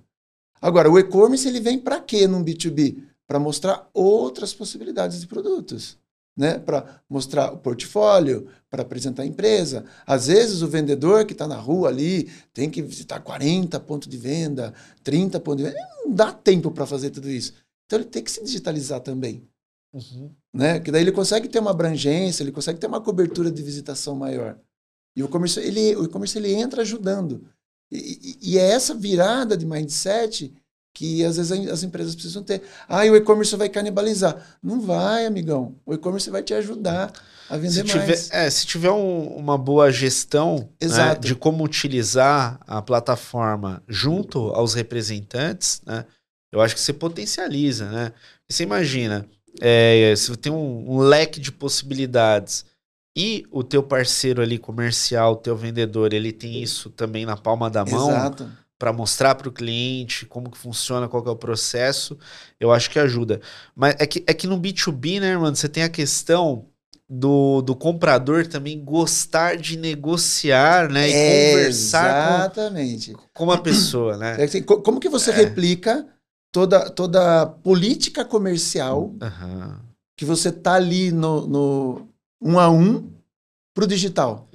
[SPEAKER 2] Agora, o e-commerce ele vem para quê num B2B? Para mostrar outras possibilidades de produtos. Né? Para mostrar o portfólio, para apresentar a empresa. Às vezes o vendedor que está na rua ali tem que visitar 40 pontos de venda, 30 pontos de venda. Não dá tempo para fazer tudo isso. Então ele tem que se digitalizar também.
[SPEAKER 1] Uhum.
[SPEAKER 2] Né? Que daí ele consegue ter uma abrangência, ele consegue ter uma cobertura de visitação maior. E o e-commerce ele, o ele entra ajudando. E, e, é essa virada de mindset que às vezes as empresas precisam ter. Ah, e o e-commerce vai canibalizar. Não vai, amigão. O e-commerce vai te ajudar a vender
[SPEAKER 1] se tiver,
[SPEAKER 2] mais.
[SPEAKER 1] É, se tiver um, uma boa gestão né, de como utilizar a plataforma junto aos representantes, né, eu acho que você potencializa. Né? Você imagina, é, se tem um, um, leque de possibilidades e o teu parceiro ali comercial, o teu vendedor, ele tem isso também na palma da mão para mostrar para o cliente como que funciona, qual que é o processo, eu acho que ajuda. Mas é que, é que no B2B, né, irmão, você tem a questão do, do comprador também gostar de negociar, né, e
[SPEAKER 2] é,
[SPEAKER 1] conversar
[SPEAKER 2] exatamente.
[SPEAKER 1] Com, com uma pessoa, né?
[SPEAKER 2] É assim, como que você é. replica toda, toda a política comercial
[SPEAKER 1] Aham.
[SPEAKER 2] que você tá ali no, no um a um pro digital.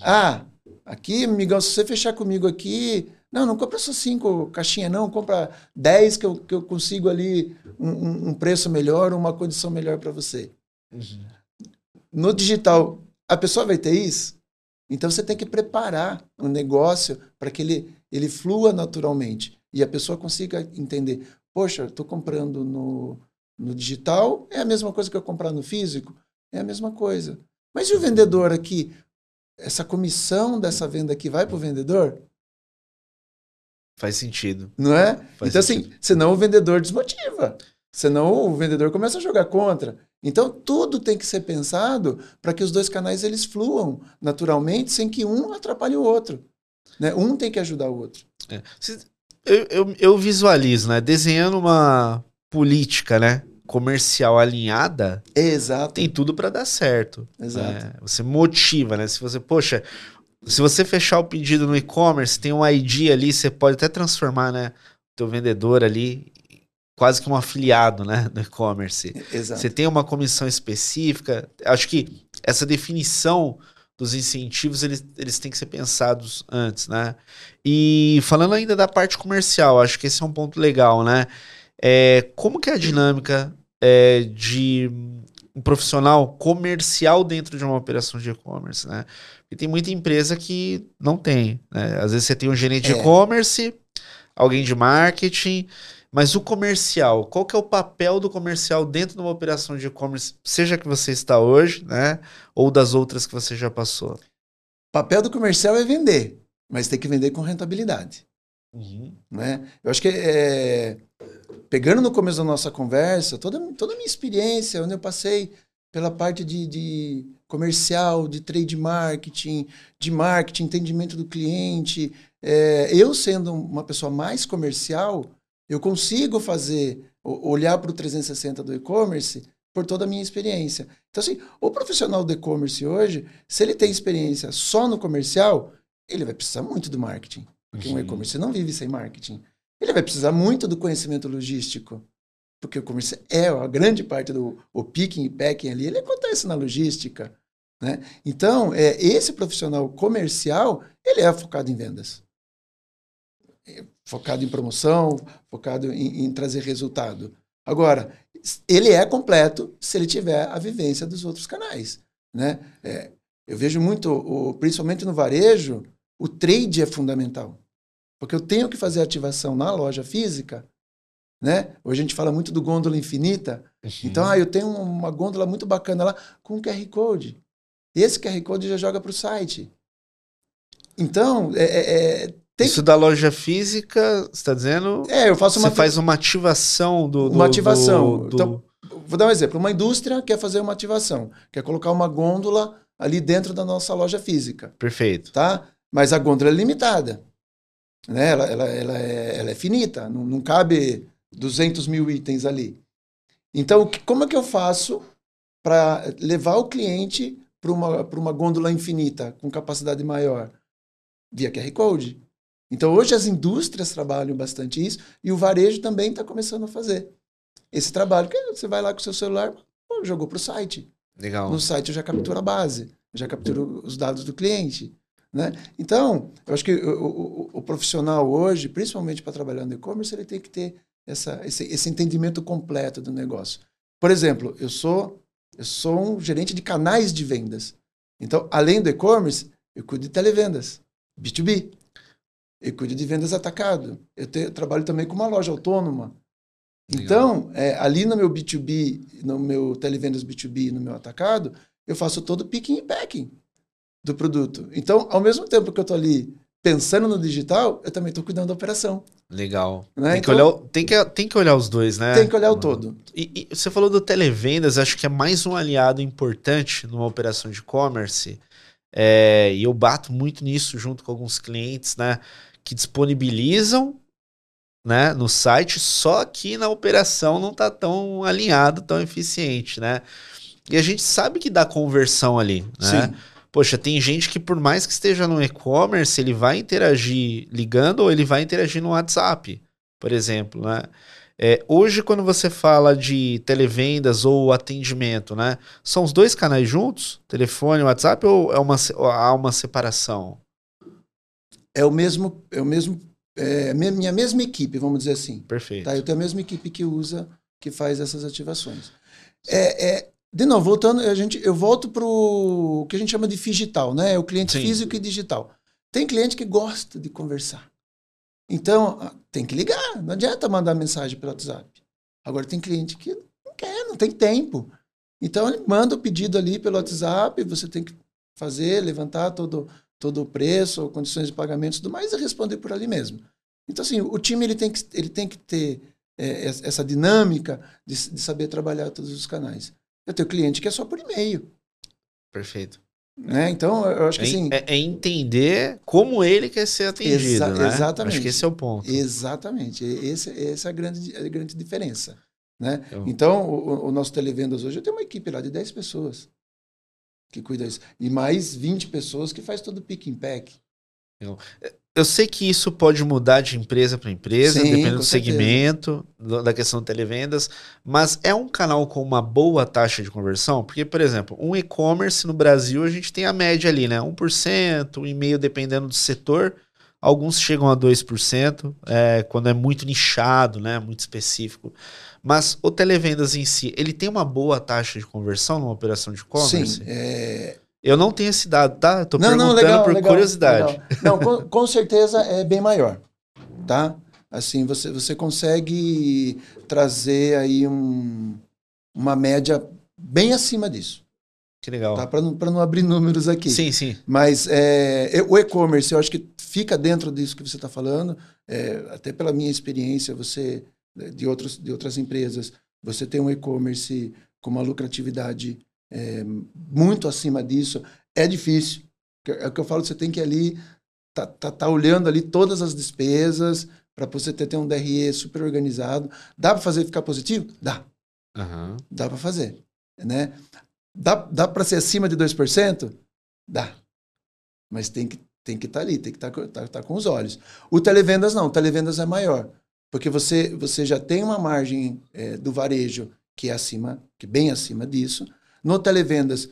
[SPEAKER 2] Ah, aqui, amigão, se você fechar comigo aqui, não, não compra só cinco caixinhas, não, compra dez que eu, que eu consigo ali um, um- um preço melhor, uma condição melhor para você.
[SPEAKER 1] Uhum.
[SPEAKER 2] No digital, a pessoa vai ter isso? Então você tem que preparar o negócio para que ele, ele flua naturalmente e a pessoa consiga entender: poxa, estou comprando no, no digital, é a mesma coisa que eu comprar no físico? É a mesma coisa. Mas e o vendedor aqui? Essa comissão dessa venda aqui vai para o vendedor?
[SPEAKER 1] Faz sentido.
[SPEAKER 2] Não é?
[SPEAKER 1] Faz
[SPEAKER 2] então, assim,
[SPEAKER 1] sentido.
[SPEAKER 2] senão o vendedor desmotiva. Senão o vendedor começa a jogar contra. Então, tudo tem que ser pensado para que os dois canais eles fluam naturalmente, sem que um atrapalhe o outro. Né? Um tem que ajudar o outro.
[SPEAKER 1] É. Eu, eu, eu visualizo, né? Desenhando uma política, né? Comercial alinhada,
[SPEAKER 2] Exato.
[SPEAKER 1] tem tudo para dar certo.
[SPEAKER 2] Exato.
[SPEAKER 1] né? Você motiva, né? Se você, poxa, se você fechar o pedido no e-commerce, tem um ID ali, você pode até transformar, né? O teu vendedor ali quase que um afiliado, né? No e-commerce.
[SPEAKER 2] Exato.
[SPEAKER 1] Você tem uma comissão específica. Acho que essa definição dos incentivos, eles, eles têm que ser pensados antes, né? E falando ainda da parte comercial, acho que esse é um ponto legal, né? É, como que é a dinâmica é, de um profissional comercial dentro de uma operação de e-commerce, né? Porque tem muita empresa que não tem, né? Às vezes você tem um gerente de
[SPEAKER 2] É.
[SPEAKER 1] e-commerce, alguém de marketing, mas o comercial, qual que é o papel do comercial dentro de uma operação de e-commerce, seja que você está hoje, né? Ou das outras que você já passou?
[SPEAKER 2] O papel do comercial é vender, mas tem que vender com rentabilidade. né? Eu acho que é, pegando no começo da nossa conversa, toda, toda a minha experiência, onde eu passei pela parte de, de comercial, de trade marketing, de marketing, entendimento do cliente, é, eu sendo uma pessoa mais comercial, eu consigo fazer, olhar para o 360 do e-commerce por toda a minha experiência. Então, assim, o profissional do e-commerce hoje, se ele tem experiência só no comercial, ele vai precisar muito do marketing. Porque um
[SPEAKER 1] Uhum.
[SPEAKER 2] e-commerce não vive sem marketing. Ele vai precisar muito do conhecimento logístico. Porque o comércio é a grande parte do o picking e packing ali, ele acontece na logística. Né? Então, é, esse profissional comercial, ele é focado em vendas. É focado em promoção, focado em, em trazer resultado. Agora, ele é completo se ele tiver a vivência dos outros canais. Né? É, eu vejo muito, o, principalmente no varejo, o trade é fundamental. Porque eu tenho que fazer ativação na loja física. Né? Hoje a gente fala muito do gôndola infinita. Então, ah, eu tenho uma gôndola muito bacana lá com QR Code. Esse QR Code já joga para o site. Então, é, é, é, tem
[SPEAKER 1] Isso da loja física, você está dizendo?
[SPEAKER 2] é, eu faço
[SPEAKER 1] Você
[SPEAKER 2] uma,
[SPEAKER 1] faz uma ativação do. do-
[SPEAKER 2] Uma ativação.
[SPEAKER 1] do- do-
[SPEAKER 2] Então, Vou dar um exemplo. Uma indústria quer fazer uma ativação, quer colocar uma gôndola ali dentro da nossa loja física,
[SPEAKER 1] Perfeito.
[SPEAKER 2] tá? Mas a gôndola é limitada. Né? Ela, ela, ela, é, ela é finita, não, não cabe 200 mil itens ali. Então, como é que eu faço para levar o cliente para uma, pra uma gôndola infinita, com capacidade maior? Via QR Code. Então, hoje as indústrias trabalham bastante isso e o varejo também está começando a fazer esse trabalho. Que você vai lá com o seu celular, pô, jogou para o site.
[SPEAKER 1] Legal.
[SPEAKER 2] No site eu já capturo a base, já capturo os dados do cliente. Né? Então, eu acho que o, o- o profissional hoje, principalmente para trabalhar no e-commerce, ele tem que ter essa, esse, esse entendimento completo do negócio. Por exemplo, eu sou, eu sou um gerente de canais de vendas. Então, além do e-commerce, eu cuido de televendas, B2B. Eu cuido de vendas atacado. Eu, te- eu trabalho também com uma loja autônoma.
[SPEAKER 1] Legal.
[SPEAKER 2] Então, é, ali no meu B2B, no meu televendas B2B, no meu atacado, eu faço todo o picking e packing do produto. Então, ao mesmo tempo que eu estou ali pensando no digital, eu também estou cuidando da operação.
[SPEAKER 1] Legal.
[SPEAKER 2] Né?
[SPEAKER 1] Tem, que
[SPEAKER 2] Então-
[SPEAKER 1] olhar, o- tem, que, tem que olhar os dois, né?
[SPEAKER 2] Tem que olhar o todo.
[SPEAKER 1] E, e você falou do televendas, acho que é mais um aliado importante numa operação de e-commerce. É, e eu bato muito nisso junto com alguns clientes, né? Que disponibilizam né, no site, só que na operação não tá tão alinhado, tão eficiente, né? E a gente sabe que dá conversão ali, né?
[SPEAKER 2] Sim.
[SPEAKER 1] Poxa, tem gente que por mais que esteja no e-commerce, ele vai interagir ligando ou ele vai interagir no WhatsApp. por exemplo, né? É, hoje, quando você fala de televendas ou atendimento, né? São os dois canais juntos? Telefone, WhatsApp ou é uma, há uma separação?
[SPEAKER 2] É o mesmo, é o mesmo, é minha mesma equipe, vamos dizer assim.
[SPEAKER 1] Perfeito.
[SPEAKER 2] Tá? Eu tenho a mesma equipe que usa, que faz essas ativações. É, é, de novo, voltando, a gente, eu volto para o que a gente chama de digital, né? O cliente Sim. físico e digital. Tem cliente que gosta de conversar. Então, ah, tem que ligar. Não adianta mandar mensagem pelo WhatsApp. Agora, tem cliente que não quer, não tem tempo. Então, ele manda o pedido ali pelo WhatsApp, você tem que fazer, levantar todo, todo o preço, condições de pagamento e tudo mais, e responder por ali mesmo. Então, assim, o time ele tem que, ele tem que ter é, essa dinâmica de, de saber trabalhar todos os canais. Eu tenho cliente que é só por e-mail.
[SPEAKER 1] Perfeito.
[SPEAKER 2] Né? Então, eu acho que
[SPEAKER 1] é,
[SPEAKER 2] assim.
[SPEAKER 1] É, é, entender como ele quer ser atendido. Exa né?
[SPEAKER 2] Exatamente.
[SPEAKER 1] Acho que esse é o ponto.
[SPEAKER 2] Exatamente. Esse, essa é a grande, a grande diferença. Né? Eu... Então, o, o, nosso Televendas hoje, eu tenho uma equipe lá de 10 pessoas que cuida disso. E mais 20 pessoas que faz todo o pick and pack.
[SPEAKER 1] Eu, eu sei que isso pode mudar de empresa para empresa, Sim, dependendo do segmento, do, da questão de televendas, mas é um canal com uma boa taxa de conversão? Porque, por exemplo, um e-commerce no Brasil, a gente tem a média ali, né? 1%, 1,5% dependendo do setor. Alguns chegam a 2%, é, quando é muito nichado, né? Muito específico. Mas o televendas em si, ele tem uma boa taxa de conversão numa operação de e-commerce?
[SPEAKER 2] Sim. É,
[SPEAKER 1] eu não tenho esse dado, tá? Tô não, perguntando não, legal, por legal, curiosidade.
[SPEAKER 2] Legal. Não, com, com, certeza é bem maior, tá? Assim, você, você consegue trazer aí um, uma média bem acima disso.
[SPEAKER 1] Que legal.
[SPEAKER 2] Tá? Para não, não abrir números aqui.
[SPEAKER 1] Sim, sim.
[SPEAKER 2] Mas é, o e-commerce, eu acho que fica dentro disso que você está falando. É, até pela minha experiência, você de, outros, de outras empresas, você tem um e-commerce com uma lucratividade é, muito acima disso, é difícil. É o que eu falo, você tem que ali tá, tá, tá olhando ali todas as despesas para você ter, ter um DRE super organizado. Dá para fazer ficar positivo? Dá.
[SPEAKER 1] Uhum.
[SPEAKER 2] Dá para fazer. Né? Dá, dá para ser acima de 2%? Dá. Mas tem que tem que estar tá ali, tem que estar tá, tá, tá, com os olhos. O televendas não, o televendas é maior, porque você, você já tem uma margem é, do varejo que é acima, que é bem acima disso, no televendas,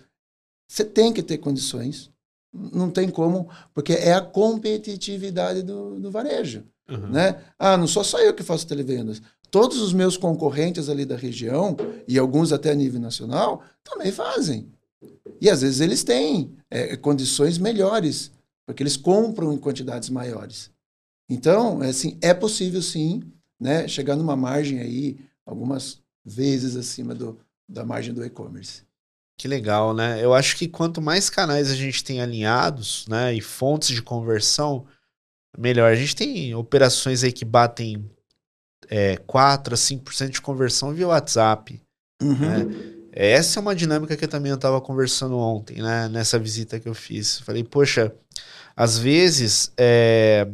[SPEAKER 2] você tem que ter condições. Não tem como, porque é a competitividade do, do varejo. Uhum. Né? Ah, não sou só eu que faço televendas. Todos os meus concorrentes ali da região, e alguns até a nível nacional, também fazem. E às vezes eles têm é, condições melhores, porque eles compram em quantidades maiores. Então, é assim, é possível sim né, chegar numa margem aí, algumas vezes acima do, da margem do e-commerce.
[SPEAKER 1] Que legal, né? Eu acho que quanto mais canais a gente tem alinhados, né, e fontes de conversão, melhor. A gente tem operações aí que batem é, 4 a 5% de conversão via WhatsApp. Uhum. Né? Essa é uma dinâmica que eu também estava conversando ontem, né? Nessa visita que eu fiz. Falei, poxa, às vezes é,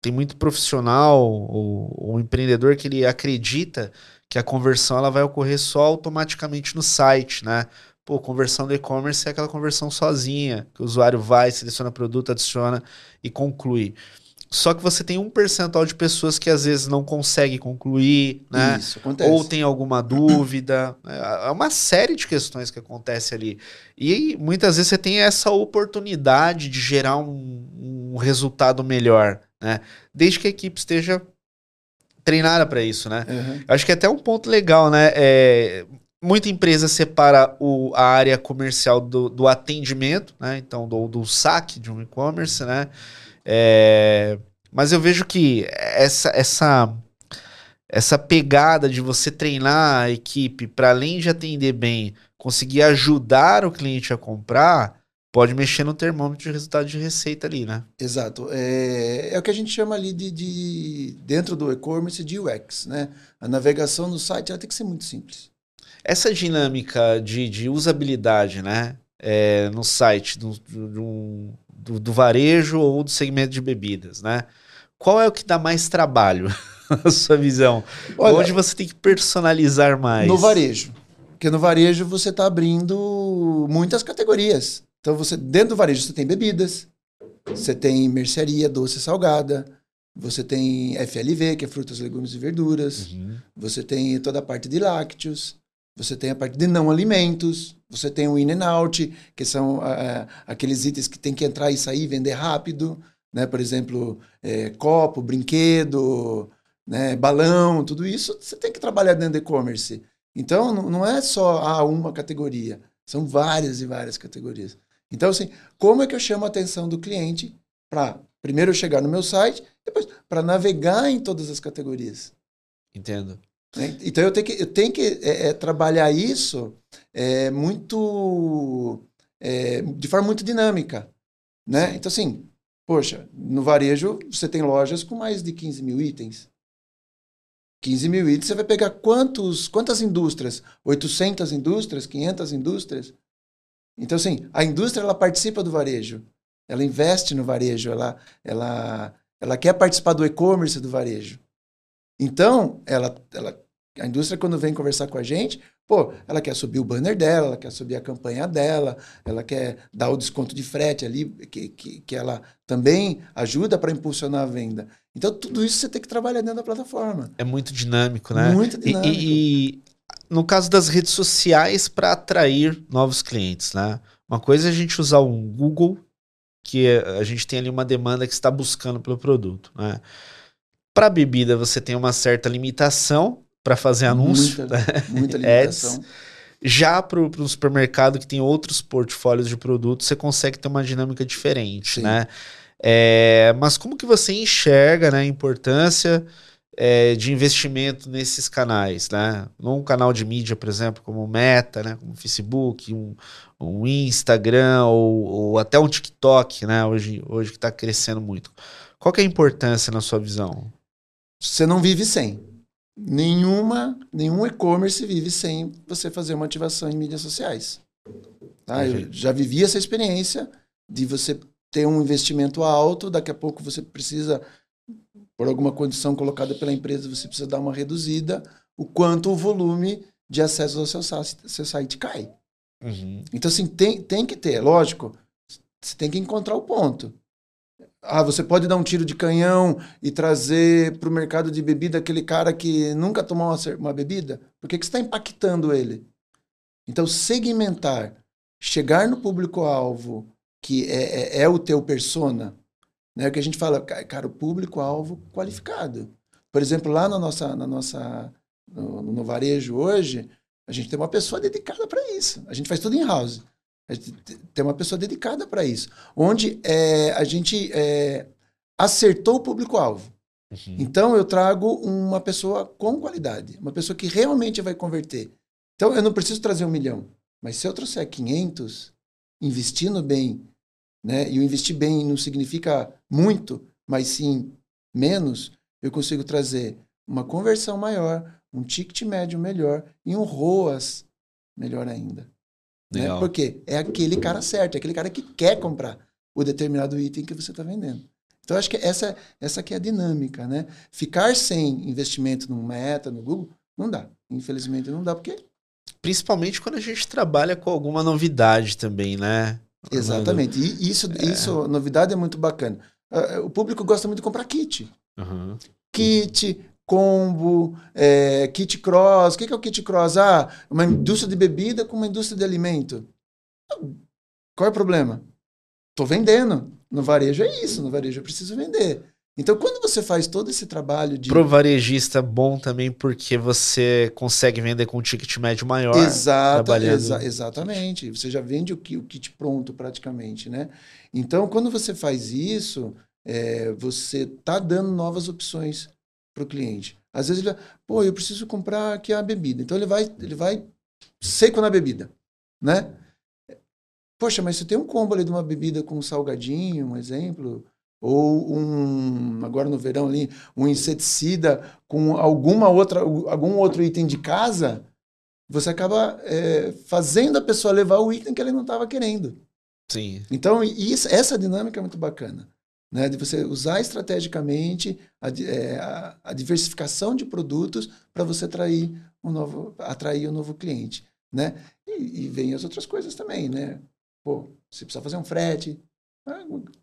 [SPEAKER 1] tem muito profissional ou, ou empreendedor que ele acredita que a conversão ela vai ocorrer só automaticamente no site, né? Pô, conversão do e-commerce é aquela conversão sozinha, que o usuário vai, seleciona produto, adiciona e conclui. Só que você tem um percentual de pessoas que às vezes não consegue concluir, né?
[SPEAKER 2] Isso, acontece.
[SPEAKER 1] Ou tem alguma dúvida. É, uma série de questões que acontece ali. E muitas vezes você tem essa oportunidade de gerar um, um resultado melhor, né? Desde que a equipe esteja treinada para isso, né? Uhum. Acho que é até um ponto legal, né? É, muita empresa separa o, a área comercial do, do atendimento, né? Então, do, do saque de um e-commerce, né? É, mas eu vejo que essa, essa, essa pegada de você treinar a equipe para além de atender bem, conseguir ajudar o cliente a comprar, pode mexer no termômetro de resultado de receita ali, né?
[SPEAKER 2] Exato. É, é o que a gente chama ali de, de dentro do e-commerce de UX, né? A navegação no site ela tem que ser muito simples.
[SPEAKER 1] Essa dinâmica de, de usabilidade, né? É, no site do, do, do, do, varejo ou do segmento de bebidas, né? Qual é o que dá mais trabalho, na sua visão? Olha, Onde você tem que personalizar mais?
[SPEAKER 2] No varejo. Porque no varejo você está abrindo muitas categorias. Então, você dentro do varejo você tem bebidas, você tem mercearia, doce salgada, Você tem FLV, que é frutas, legumes e verduras.
[SPEAKER 1] Uhum.
[SPEAKER 2] Você tem toda a parte de lácteos. Você tem a parte de não alimentos. Você tem o in and out, que são ah, ah, aqueles itens que tem que entrar e sair, vender rápido. Né? Por exemplo, é, copo, brinquedo, né? balão, tudo isso você tem que trabalhar dentro do e-commerce. Então, não- é só ah, uma categoria. São várias e várias categorias. Então, assim, como é que eu chamo a atenção do cliente para primeiro chegar no meu site, depois para navegar em todas as categorias?
[SPEAKER 1] Entendo.
[SPEAKER 2] Né? Então eu tenho que, eu tenho que é, é, trabalhar isso é, muito é, de forma muito dinâmica. Né? Então, assim, poxa, no varejo você tem lojas com mais de 15 mil itens. 15 mil itens, você vai pegar quantos, quantas indústrias? 800 indústrias? 500 indústrias? Então, assim, a indústria ela participa do varejo. Ela investe no varejo, ela, ela, ela quer participar do e-commerce do varejo. Então, ela, ela, a indústria, quando vem conversar com a gente, pô, ela quer subir o banner dela, ela quer subir a campanha dela, ela quer dar o desconto de frete ali, que, que, que ela também ajuda para impulsionar a venda. Então, tudo isso você tem que trabalhar dentro da plataforma.
[SPEAKER 1] É muito dinâmico, né?
[SPEAKER 2] Muito dinâmico.
[SPEAKER 1] E, e no caso das redes sociais para atrair novos clientes, né? Uma coisa é a gente usar um Google, que é- a gente tem ali uma demanda que está buscando pelo produto, né? Para bebida você tem uma certa limitação para fazer anúncio,
[SPEAKER 2] Muita,
[SPEAKER 1] né?
[SPEAKER 2] muita
[SPEAKER 1] Ads.
[SPEAKER 2] limitação.
[SPEAKER 1] Já para o supermercado que tem outros portfólios de produtos, você consegue ter uma dinâmica diferente,
[SPEAKER 2] Sim.
[SPEAKER 1] né? É, mas como que você enxerga né, a importância é, de investimento nesses canais, né? Num canal de mídia, por exemplo, como Meta, né? Como Facebook, um, um Instagram ou, ou até um TikTok, né? Hoje, hoje que está crescendo muito. Qual que é a importância na sua visão?
[SPEAKER 2] Você não vive sem. Nenhuma, nenhum e-commerce vive sem você fazer uma ativação em mídias sociais. Tá? Eu já vivi essa experiência de você ter um investimento alto, daqui a pouco você precisa, por alguma condição colocada pela empresa, você precisa dar uma reduzida, o quanto o volume de acesso ao seu site, seu site cai. Então, assim, tem, tem que ter, lógico, você tem que encontrar o ponto. Ah, você pode dar um tiro de canhão e trazer para o mercado de bebida aquele cara que nunca tomou uma, uma bebida? Por que, que você está impactando ele? Então, segmentar, chegar no público-alvo, que é, é, é o teu persona, né? O que a gente fala, ca- cara, o público-alvo qualificado. Por exemplo, lá na nossa, na nossa, no, no varejo hoje, a gente tem uma pessoa dedicada para isso. A gente faz tudo em house. A gente te- tem uma pessoa dedicada para isso. Onde é, a gente é, acertou o público-alvo.
[SPEAKER 1] Uhum.
[SPEAKER 2] Então eu trago uma pessoa com qualidade, uma pessoa que realmente vai converter. Então eu não preciso trazer um milhão, mas se eu trouxer 500, investindo bem, né? E o investir bem não significa muito, mas sim menos, eu consigo trazer uma conversão maior, um ticket médio melhor e um ROAS melhor ainda. Né? Porque é aquele cara certo, é aquele cara que quer comprar o determinado item que você está vendendo. Então, acho que essa, essa que é a dinâmica, né? Ficar sem investimento no Meta, no Google, não dá. Infelizmente, não dá, porque...
[SPEAKER 1] Principalmente quando a gente trabalha com alguma novidade também, né?
[SPEAKER 2] Exatamente. E isso,
[SPEAKER 1] É.
[SPEAKER 2] isso, novidade é muito bacana. Ah, O público gosta muito de comprar kit.
[SPEAKER 1] Uhum.
[SPEAKER 2] Kit, combo, é, kit cross. O que é o kit cross? Ah, uma indústria de bebida com uma indústria de alimento. Qual é o problema? Estou vendendo. No varejo é isso. No varejo eu preciso vender. Então, quando você faz todo esse trabalho de...
[SPEAKER 1] Pro varejista bom também porque você consegue vender com um ticket médio maior.
[SPEAKER 2] Exata,
[SPEAKER 1] trabalhando
[SPEAKER 2] exa- exatamente. Você já vende o, o kit pronto praticamente, né? Então, quando você faz isso, é, você tá dando novas opções para o cliente. Às vezes ele vai, pô, eu preciso comprar aqui a bebida. Então ele vai, ele vai seco na bebida, né? Poxa, mas você tem um combo ali de uma bebida com um salgadinho, um exemplo, ou um, agora no verão ali, um inseticida com alguma outra, algum outro item de casa, você acaba é, fazendo a pessoa levar o item que ele não estava querendo.
[SPEAKER 1] Sim.
[SPEAKER 2] Então, isso, essa dinâmica é muito bacana. Né? De você usar estrategicamente a, é, a- a diversificação de produtos para você atrair um novo, atrair um novo cliente. Né? E, e vem as outras coisas também. Né? Pô, você precisa fazer um frete.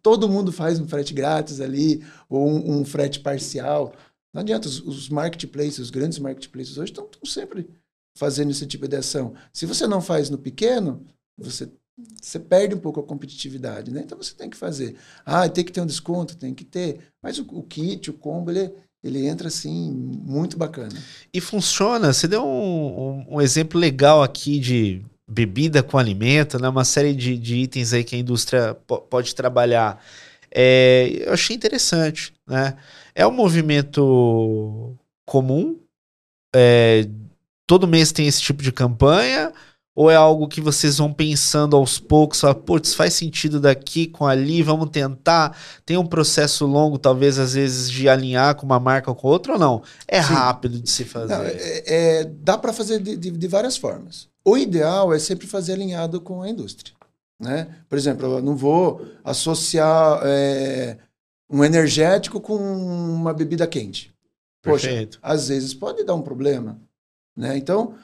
[SPEAKER 2] Todo mundo faz um frete grátis ali, ou um, um frete parcial. Não adianta, os, os marketplaces, os grandes marketplaces hoje estão sempre fazendo esse tipo de ação. Se você não faz no pequeno, você, você perde um pouco a competitividade, né? Então você tem que fazer. Ah, tem que ter um desconto, tem que ter. Mas o, o kit, o combo, ele, ele entra assim, muito bacana.
[SPEAKER 1] E funciona. Você deu um, um, um exemplo legal aqui de bebida com alimento, né? Uma série de, de itens aí que a indústria pode trabalhar. É, eu achei interessante, né? É um movimento comum? É, todo mês tem esse tipo de campanha? Ou é algo que vocês vão pensando aos poucos? Fala, putz, faz sentido daqui com ali, vamos tentar. Tem um processo longo, talvez, às vezes, de alinhar com uma marca ou com outra, ou não? É Sim. rápido de se fazer? Não,
[SPEAKER 2] é, é, dá para fazer de, de, de, várias formas. O ideal é sempre fazer alinhado com a indústria. Né? Por exemplo, eu não vou associar é, um energético com uma bebida quente. Poxa, Perfeito. às vezes pode dar um problema. Né? Então,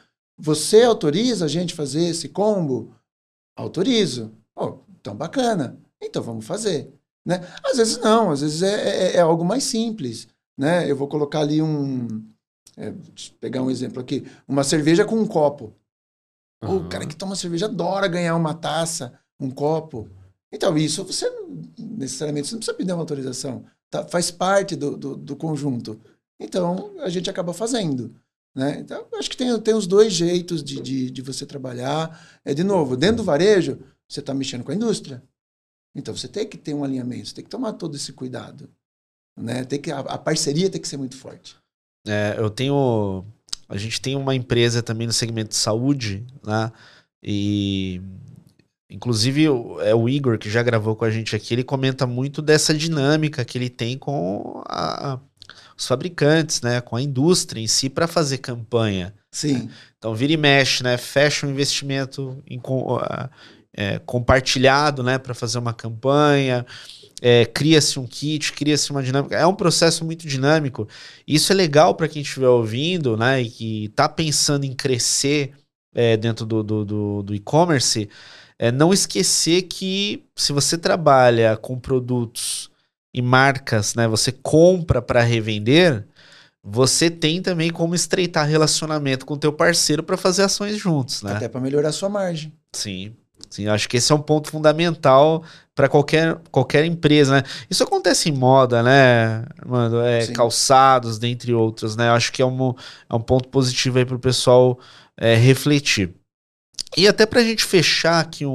[SPEAKER 2] você autoriza a gente fazer esse combo? Autorizo. Oh, então, bacana. Então, vamos fazer. Né? Às vezes não, às vezes é, é, é algo mais simples. Né? Eu vou colocar ali um. É, pegar um exemplo aqui: uma cerveja com um copo. Uhum. O cara que toma cerveja adora ganhar uma taça, um copo. Então, isso você necessariamente você não precisa pedir uma autorização. Tá? Faz parte do, do, do, conjunto. Então, a gente acaba fazendo. Né? Então, acho que tem, tem os dois jeitos de, de, de você trabalhar. É, de novo, dentro do varejo, você está mexendo com a indústria. Então, você tem que ter um alinhamento, você tem que tomar todo esse cuidado. Né? Tem que, a, a parceria tem que ser muito forte.
[SPEAKER 1] É, eu tenho. A gente tem uma empresa também no segmento de saúde, né? E Inclusive, é o Igor, que já gravou com a gente aqui, ele comenta muito dessa dinâmica que ele tem com a, os fabricantes, né? Com a indústria em si para fazer campanha.
[SPEAKER 2] Sim.
[SPEAKER 1] Então, vira e mexe, né? Fecha um investimento em, é, compartilhado, né? Para fazer uma campanha. É, cria-se um kit, cria-se uma dinâmica. É um processo muito dinâmico. Isso é legal para quem estiver ouvindo, né? E que está pensando em crescer é, dentro do, do, do, do e-commerce é não esquecer que se você trabalha com produtos e marcas, né, você compra para revender, você tem também como estreitar relacionamento com o teu parceiro para fazer ações juntos, né?
[SPEAKER 2] Até para melhorar a sua margem.
[SPEAKER 1] Sim. Sim, acho que esse é um ponto fundamental para qualquer, qualquer empresa, né? Isso acontece em moda, né, mano? É, calçados, dentre outros, né? Acho que é um, é um ponto positivo aí para o pessoal é, refletir. E até para a gente fechar aqui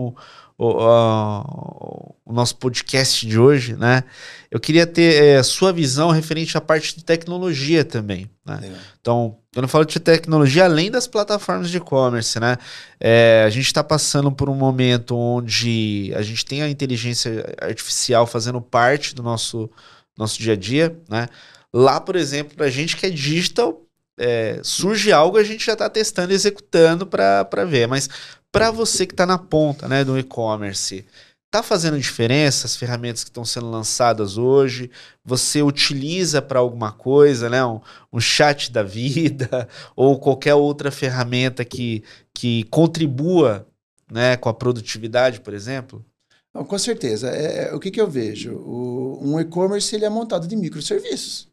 [SPEAKER 1] o, o, o, nosso podcast de hoje, né? Eu queria ter é, sua visão referente à parte de tecnologia também. Né? É. Então, eu não falo de tecnologia além das plataformas de e-commerce, né? É, a gente está passando por um momento onde a gente tem a inteligência artificial fazendo parte do nosso, nosso dia a dia, né? Lá, por exemplo, para a gente que é digital, é, surge algo, a gente já está testando e executando para ver. Mas para você que está na ponta né, do e-commerce, está fazendo diferença as ferramentas que estão sendo lançadas hoje? Você utiliza para alguma coisa, né? Um, um, chat da vida ou qualquer outra ferramenta que, que contribua né, com a produtividade, por exemplo?
[SPEAKER 2] Não, com certeza. É, é, o que, que eu vejo? O, um e-commerce ele é montado de microserviços.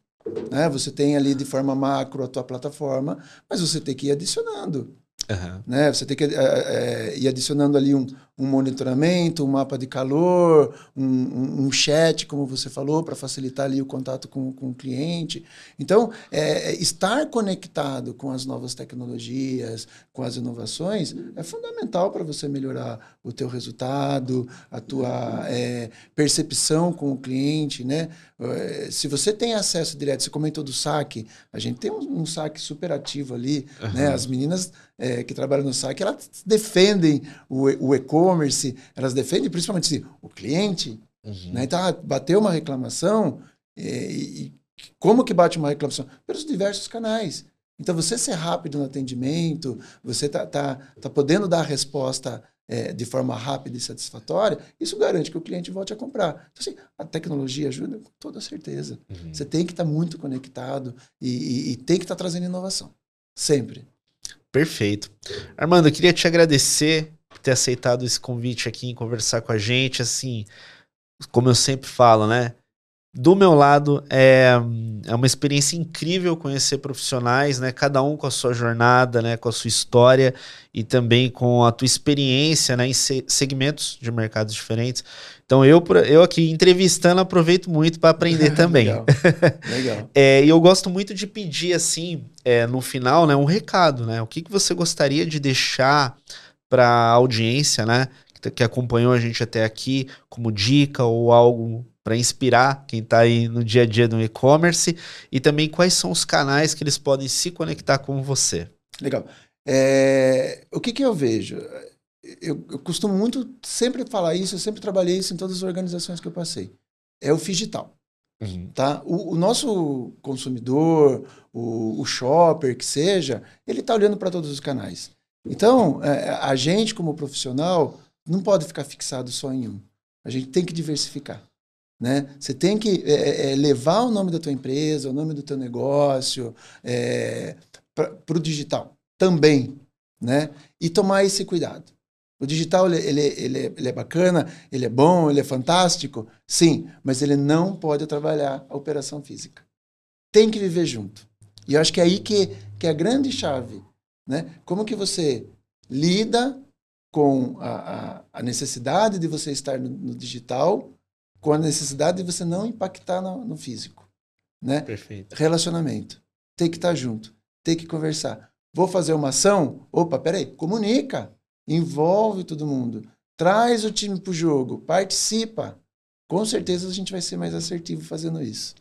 [SPEAKER 2] Né? Você tem ali de forma macro a tua plataforma, mas você tem que ir adicionando. Uhum. Né? Você tem que é, é, ir adicionando ali um, um monitoramento, um mapa de calor, um, um, um chat, como você falou, para facilitar ali o contato com, com o cliente. Então, é, é, estar conectado com as novas tecnologias, com as inovações, é fundamental para você melhorar o teu resultado, a tua é, percepção com o cliente. Né? É, se você tem acesso direto, você comentou do saque, a gente tem um, um saque super ativo ali. Uhum. Né? As meninas é, que trabalham no saque, elas defendem o, o e-commerce, e-commerce, elas defendem principalmente o cliente. Uhum. Né? Então, ah, bateu uma reclamação, e, e, como que bate uma reclamação? Pelos diversos canais. Então, você ser rápido no atendimento, você tá, tá, tá podendo dar a resposta é, de forma rápida e satisfatória, isso garante que o cliente volte a comprar. Então, assim, a tecnologia ajuda com toda certeza. Uhum. Você tem que estar tá muito conectado e, e, e tem que estar tá trazendo inovação. Sempre.
[SPEAKER 1] Perfeito. Armando, eu queria te agradecer ter aceitado esse convite aqui em conversar com a gente. Assim, como eu sempre falo, né? Do meu lado, é, é uma experiência incrível conhecer profissionais, né? Cada um com a sua jornada, né? Com a sua história e também com a tua experiência, né? Em segmentos de mercados diferentes. Então, eu, eu aqui entrevistando aproveito muito para aprender também.
[SPEAKER 2] Legal. Legal.
[SPEAKER 1] é, e eu gosto muito de pedir, assim, é, no final, né? Um recado, né? O que, que você gostaria de deixar para a audiência, né? Que, que acompanhou a gente até aqui como dica ou algo para inspirar quem está aí no dia a dia do e-commerce e também quais são os canais que eles podem se conectar com você.
[SPEAKER 2] Legal. É, o que, que eu vejo? Eu, eu, costumo muito sempre falar isso, eu sempre trabalhei isso em todas as organizações que eu passei. É o digital. Uhum. Tá? O, o, nosso consumidor, o, o, shopper, que seja, ele está olhando para todos os canais. Então, é, a gente, como profissional, não pode ficar fixado só em um. A gente tem que diversificar. Né? Você tem que é, é, é, levar o nome da tua empresa, o nome do teu negócio é, para o digital também, né? E tomar esse cuidado. O digital ele, ele, ele, ele, é bacana, ele é bom, ele é fantástico, sim, mas ele não pode trabalhar a operação física. Tem que viver junto. E eu acho que é aí que, que é a grande chave, né? Como que você lida com a, a, a necessidade de você estar no, no digital com a necessidade de você não impactar no, no físico. Né?
[SPEAKER 1] Perfeito.
[SPEAKER 2] Relacionamento. Tem que estar junto. Tem que conversar. Vou fazer uma ação? Opa, peraí. Comunica. Envolve todo mundo. Traz o time para o jogo. Participa. Com certeza a gente vai ser mais assertivo fazendo isso.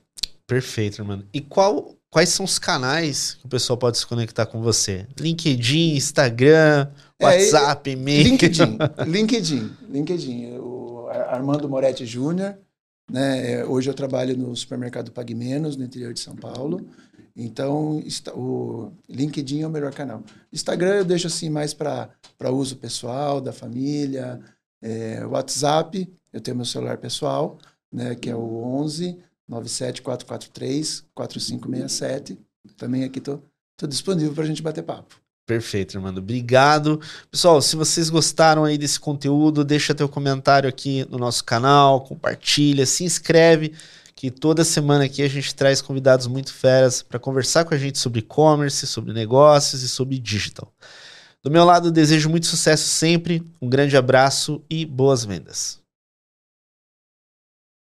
[SPEAKER 1] Perfeito, mano. E qual, quais são os canais que o pessoal pode se conectar com você? LinkedIn, Instagram, é, WhatsApp, é, e-mail?
[SPEAKER 2] LinkedIn. LinkedIn. LinkedIn. O Armando Moretti Júnior. Né? É, hoje eu trabalho no supermercado Pague Menos, no interior de São Paulo. Então, o LinkedIn é o melhor canal. Instagram eu deixo assim mais para uso pessoal, da família. É, WhatsApp, eu tenho meu celular pessoal, né, que é o 11 97443 4567. Também aqui estou disponível para a gente bater papo.
[SPEAKER 1] Perfeito, Armando. Obrigado. Pessoal, se vocês gostaram aí desse conteúdo, deixa teu comentário aqui no nosso canal, compartilha, se inscreve, que toda semana aqui a gente traz convidados muito feras para conversar com a gente sobre e-commerce, sobre negócios e sobre digital. Do meu lado, desejo muito sucesso sempre, um grande abraço e boas vendas.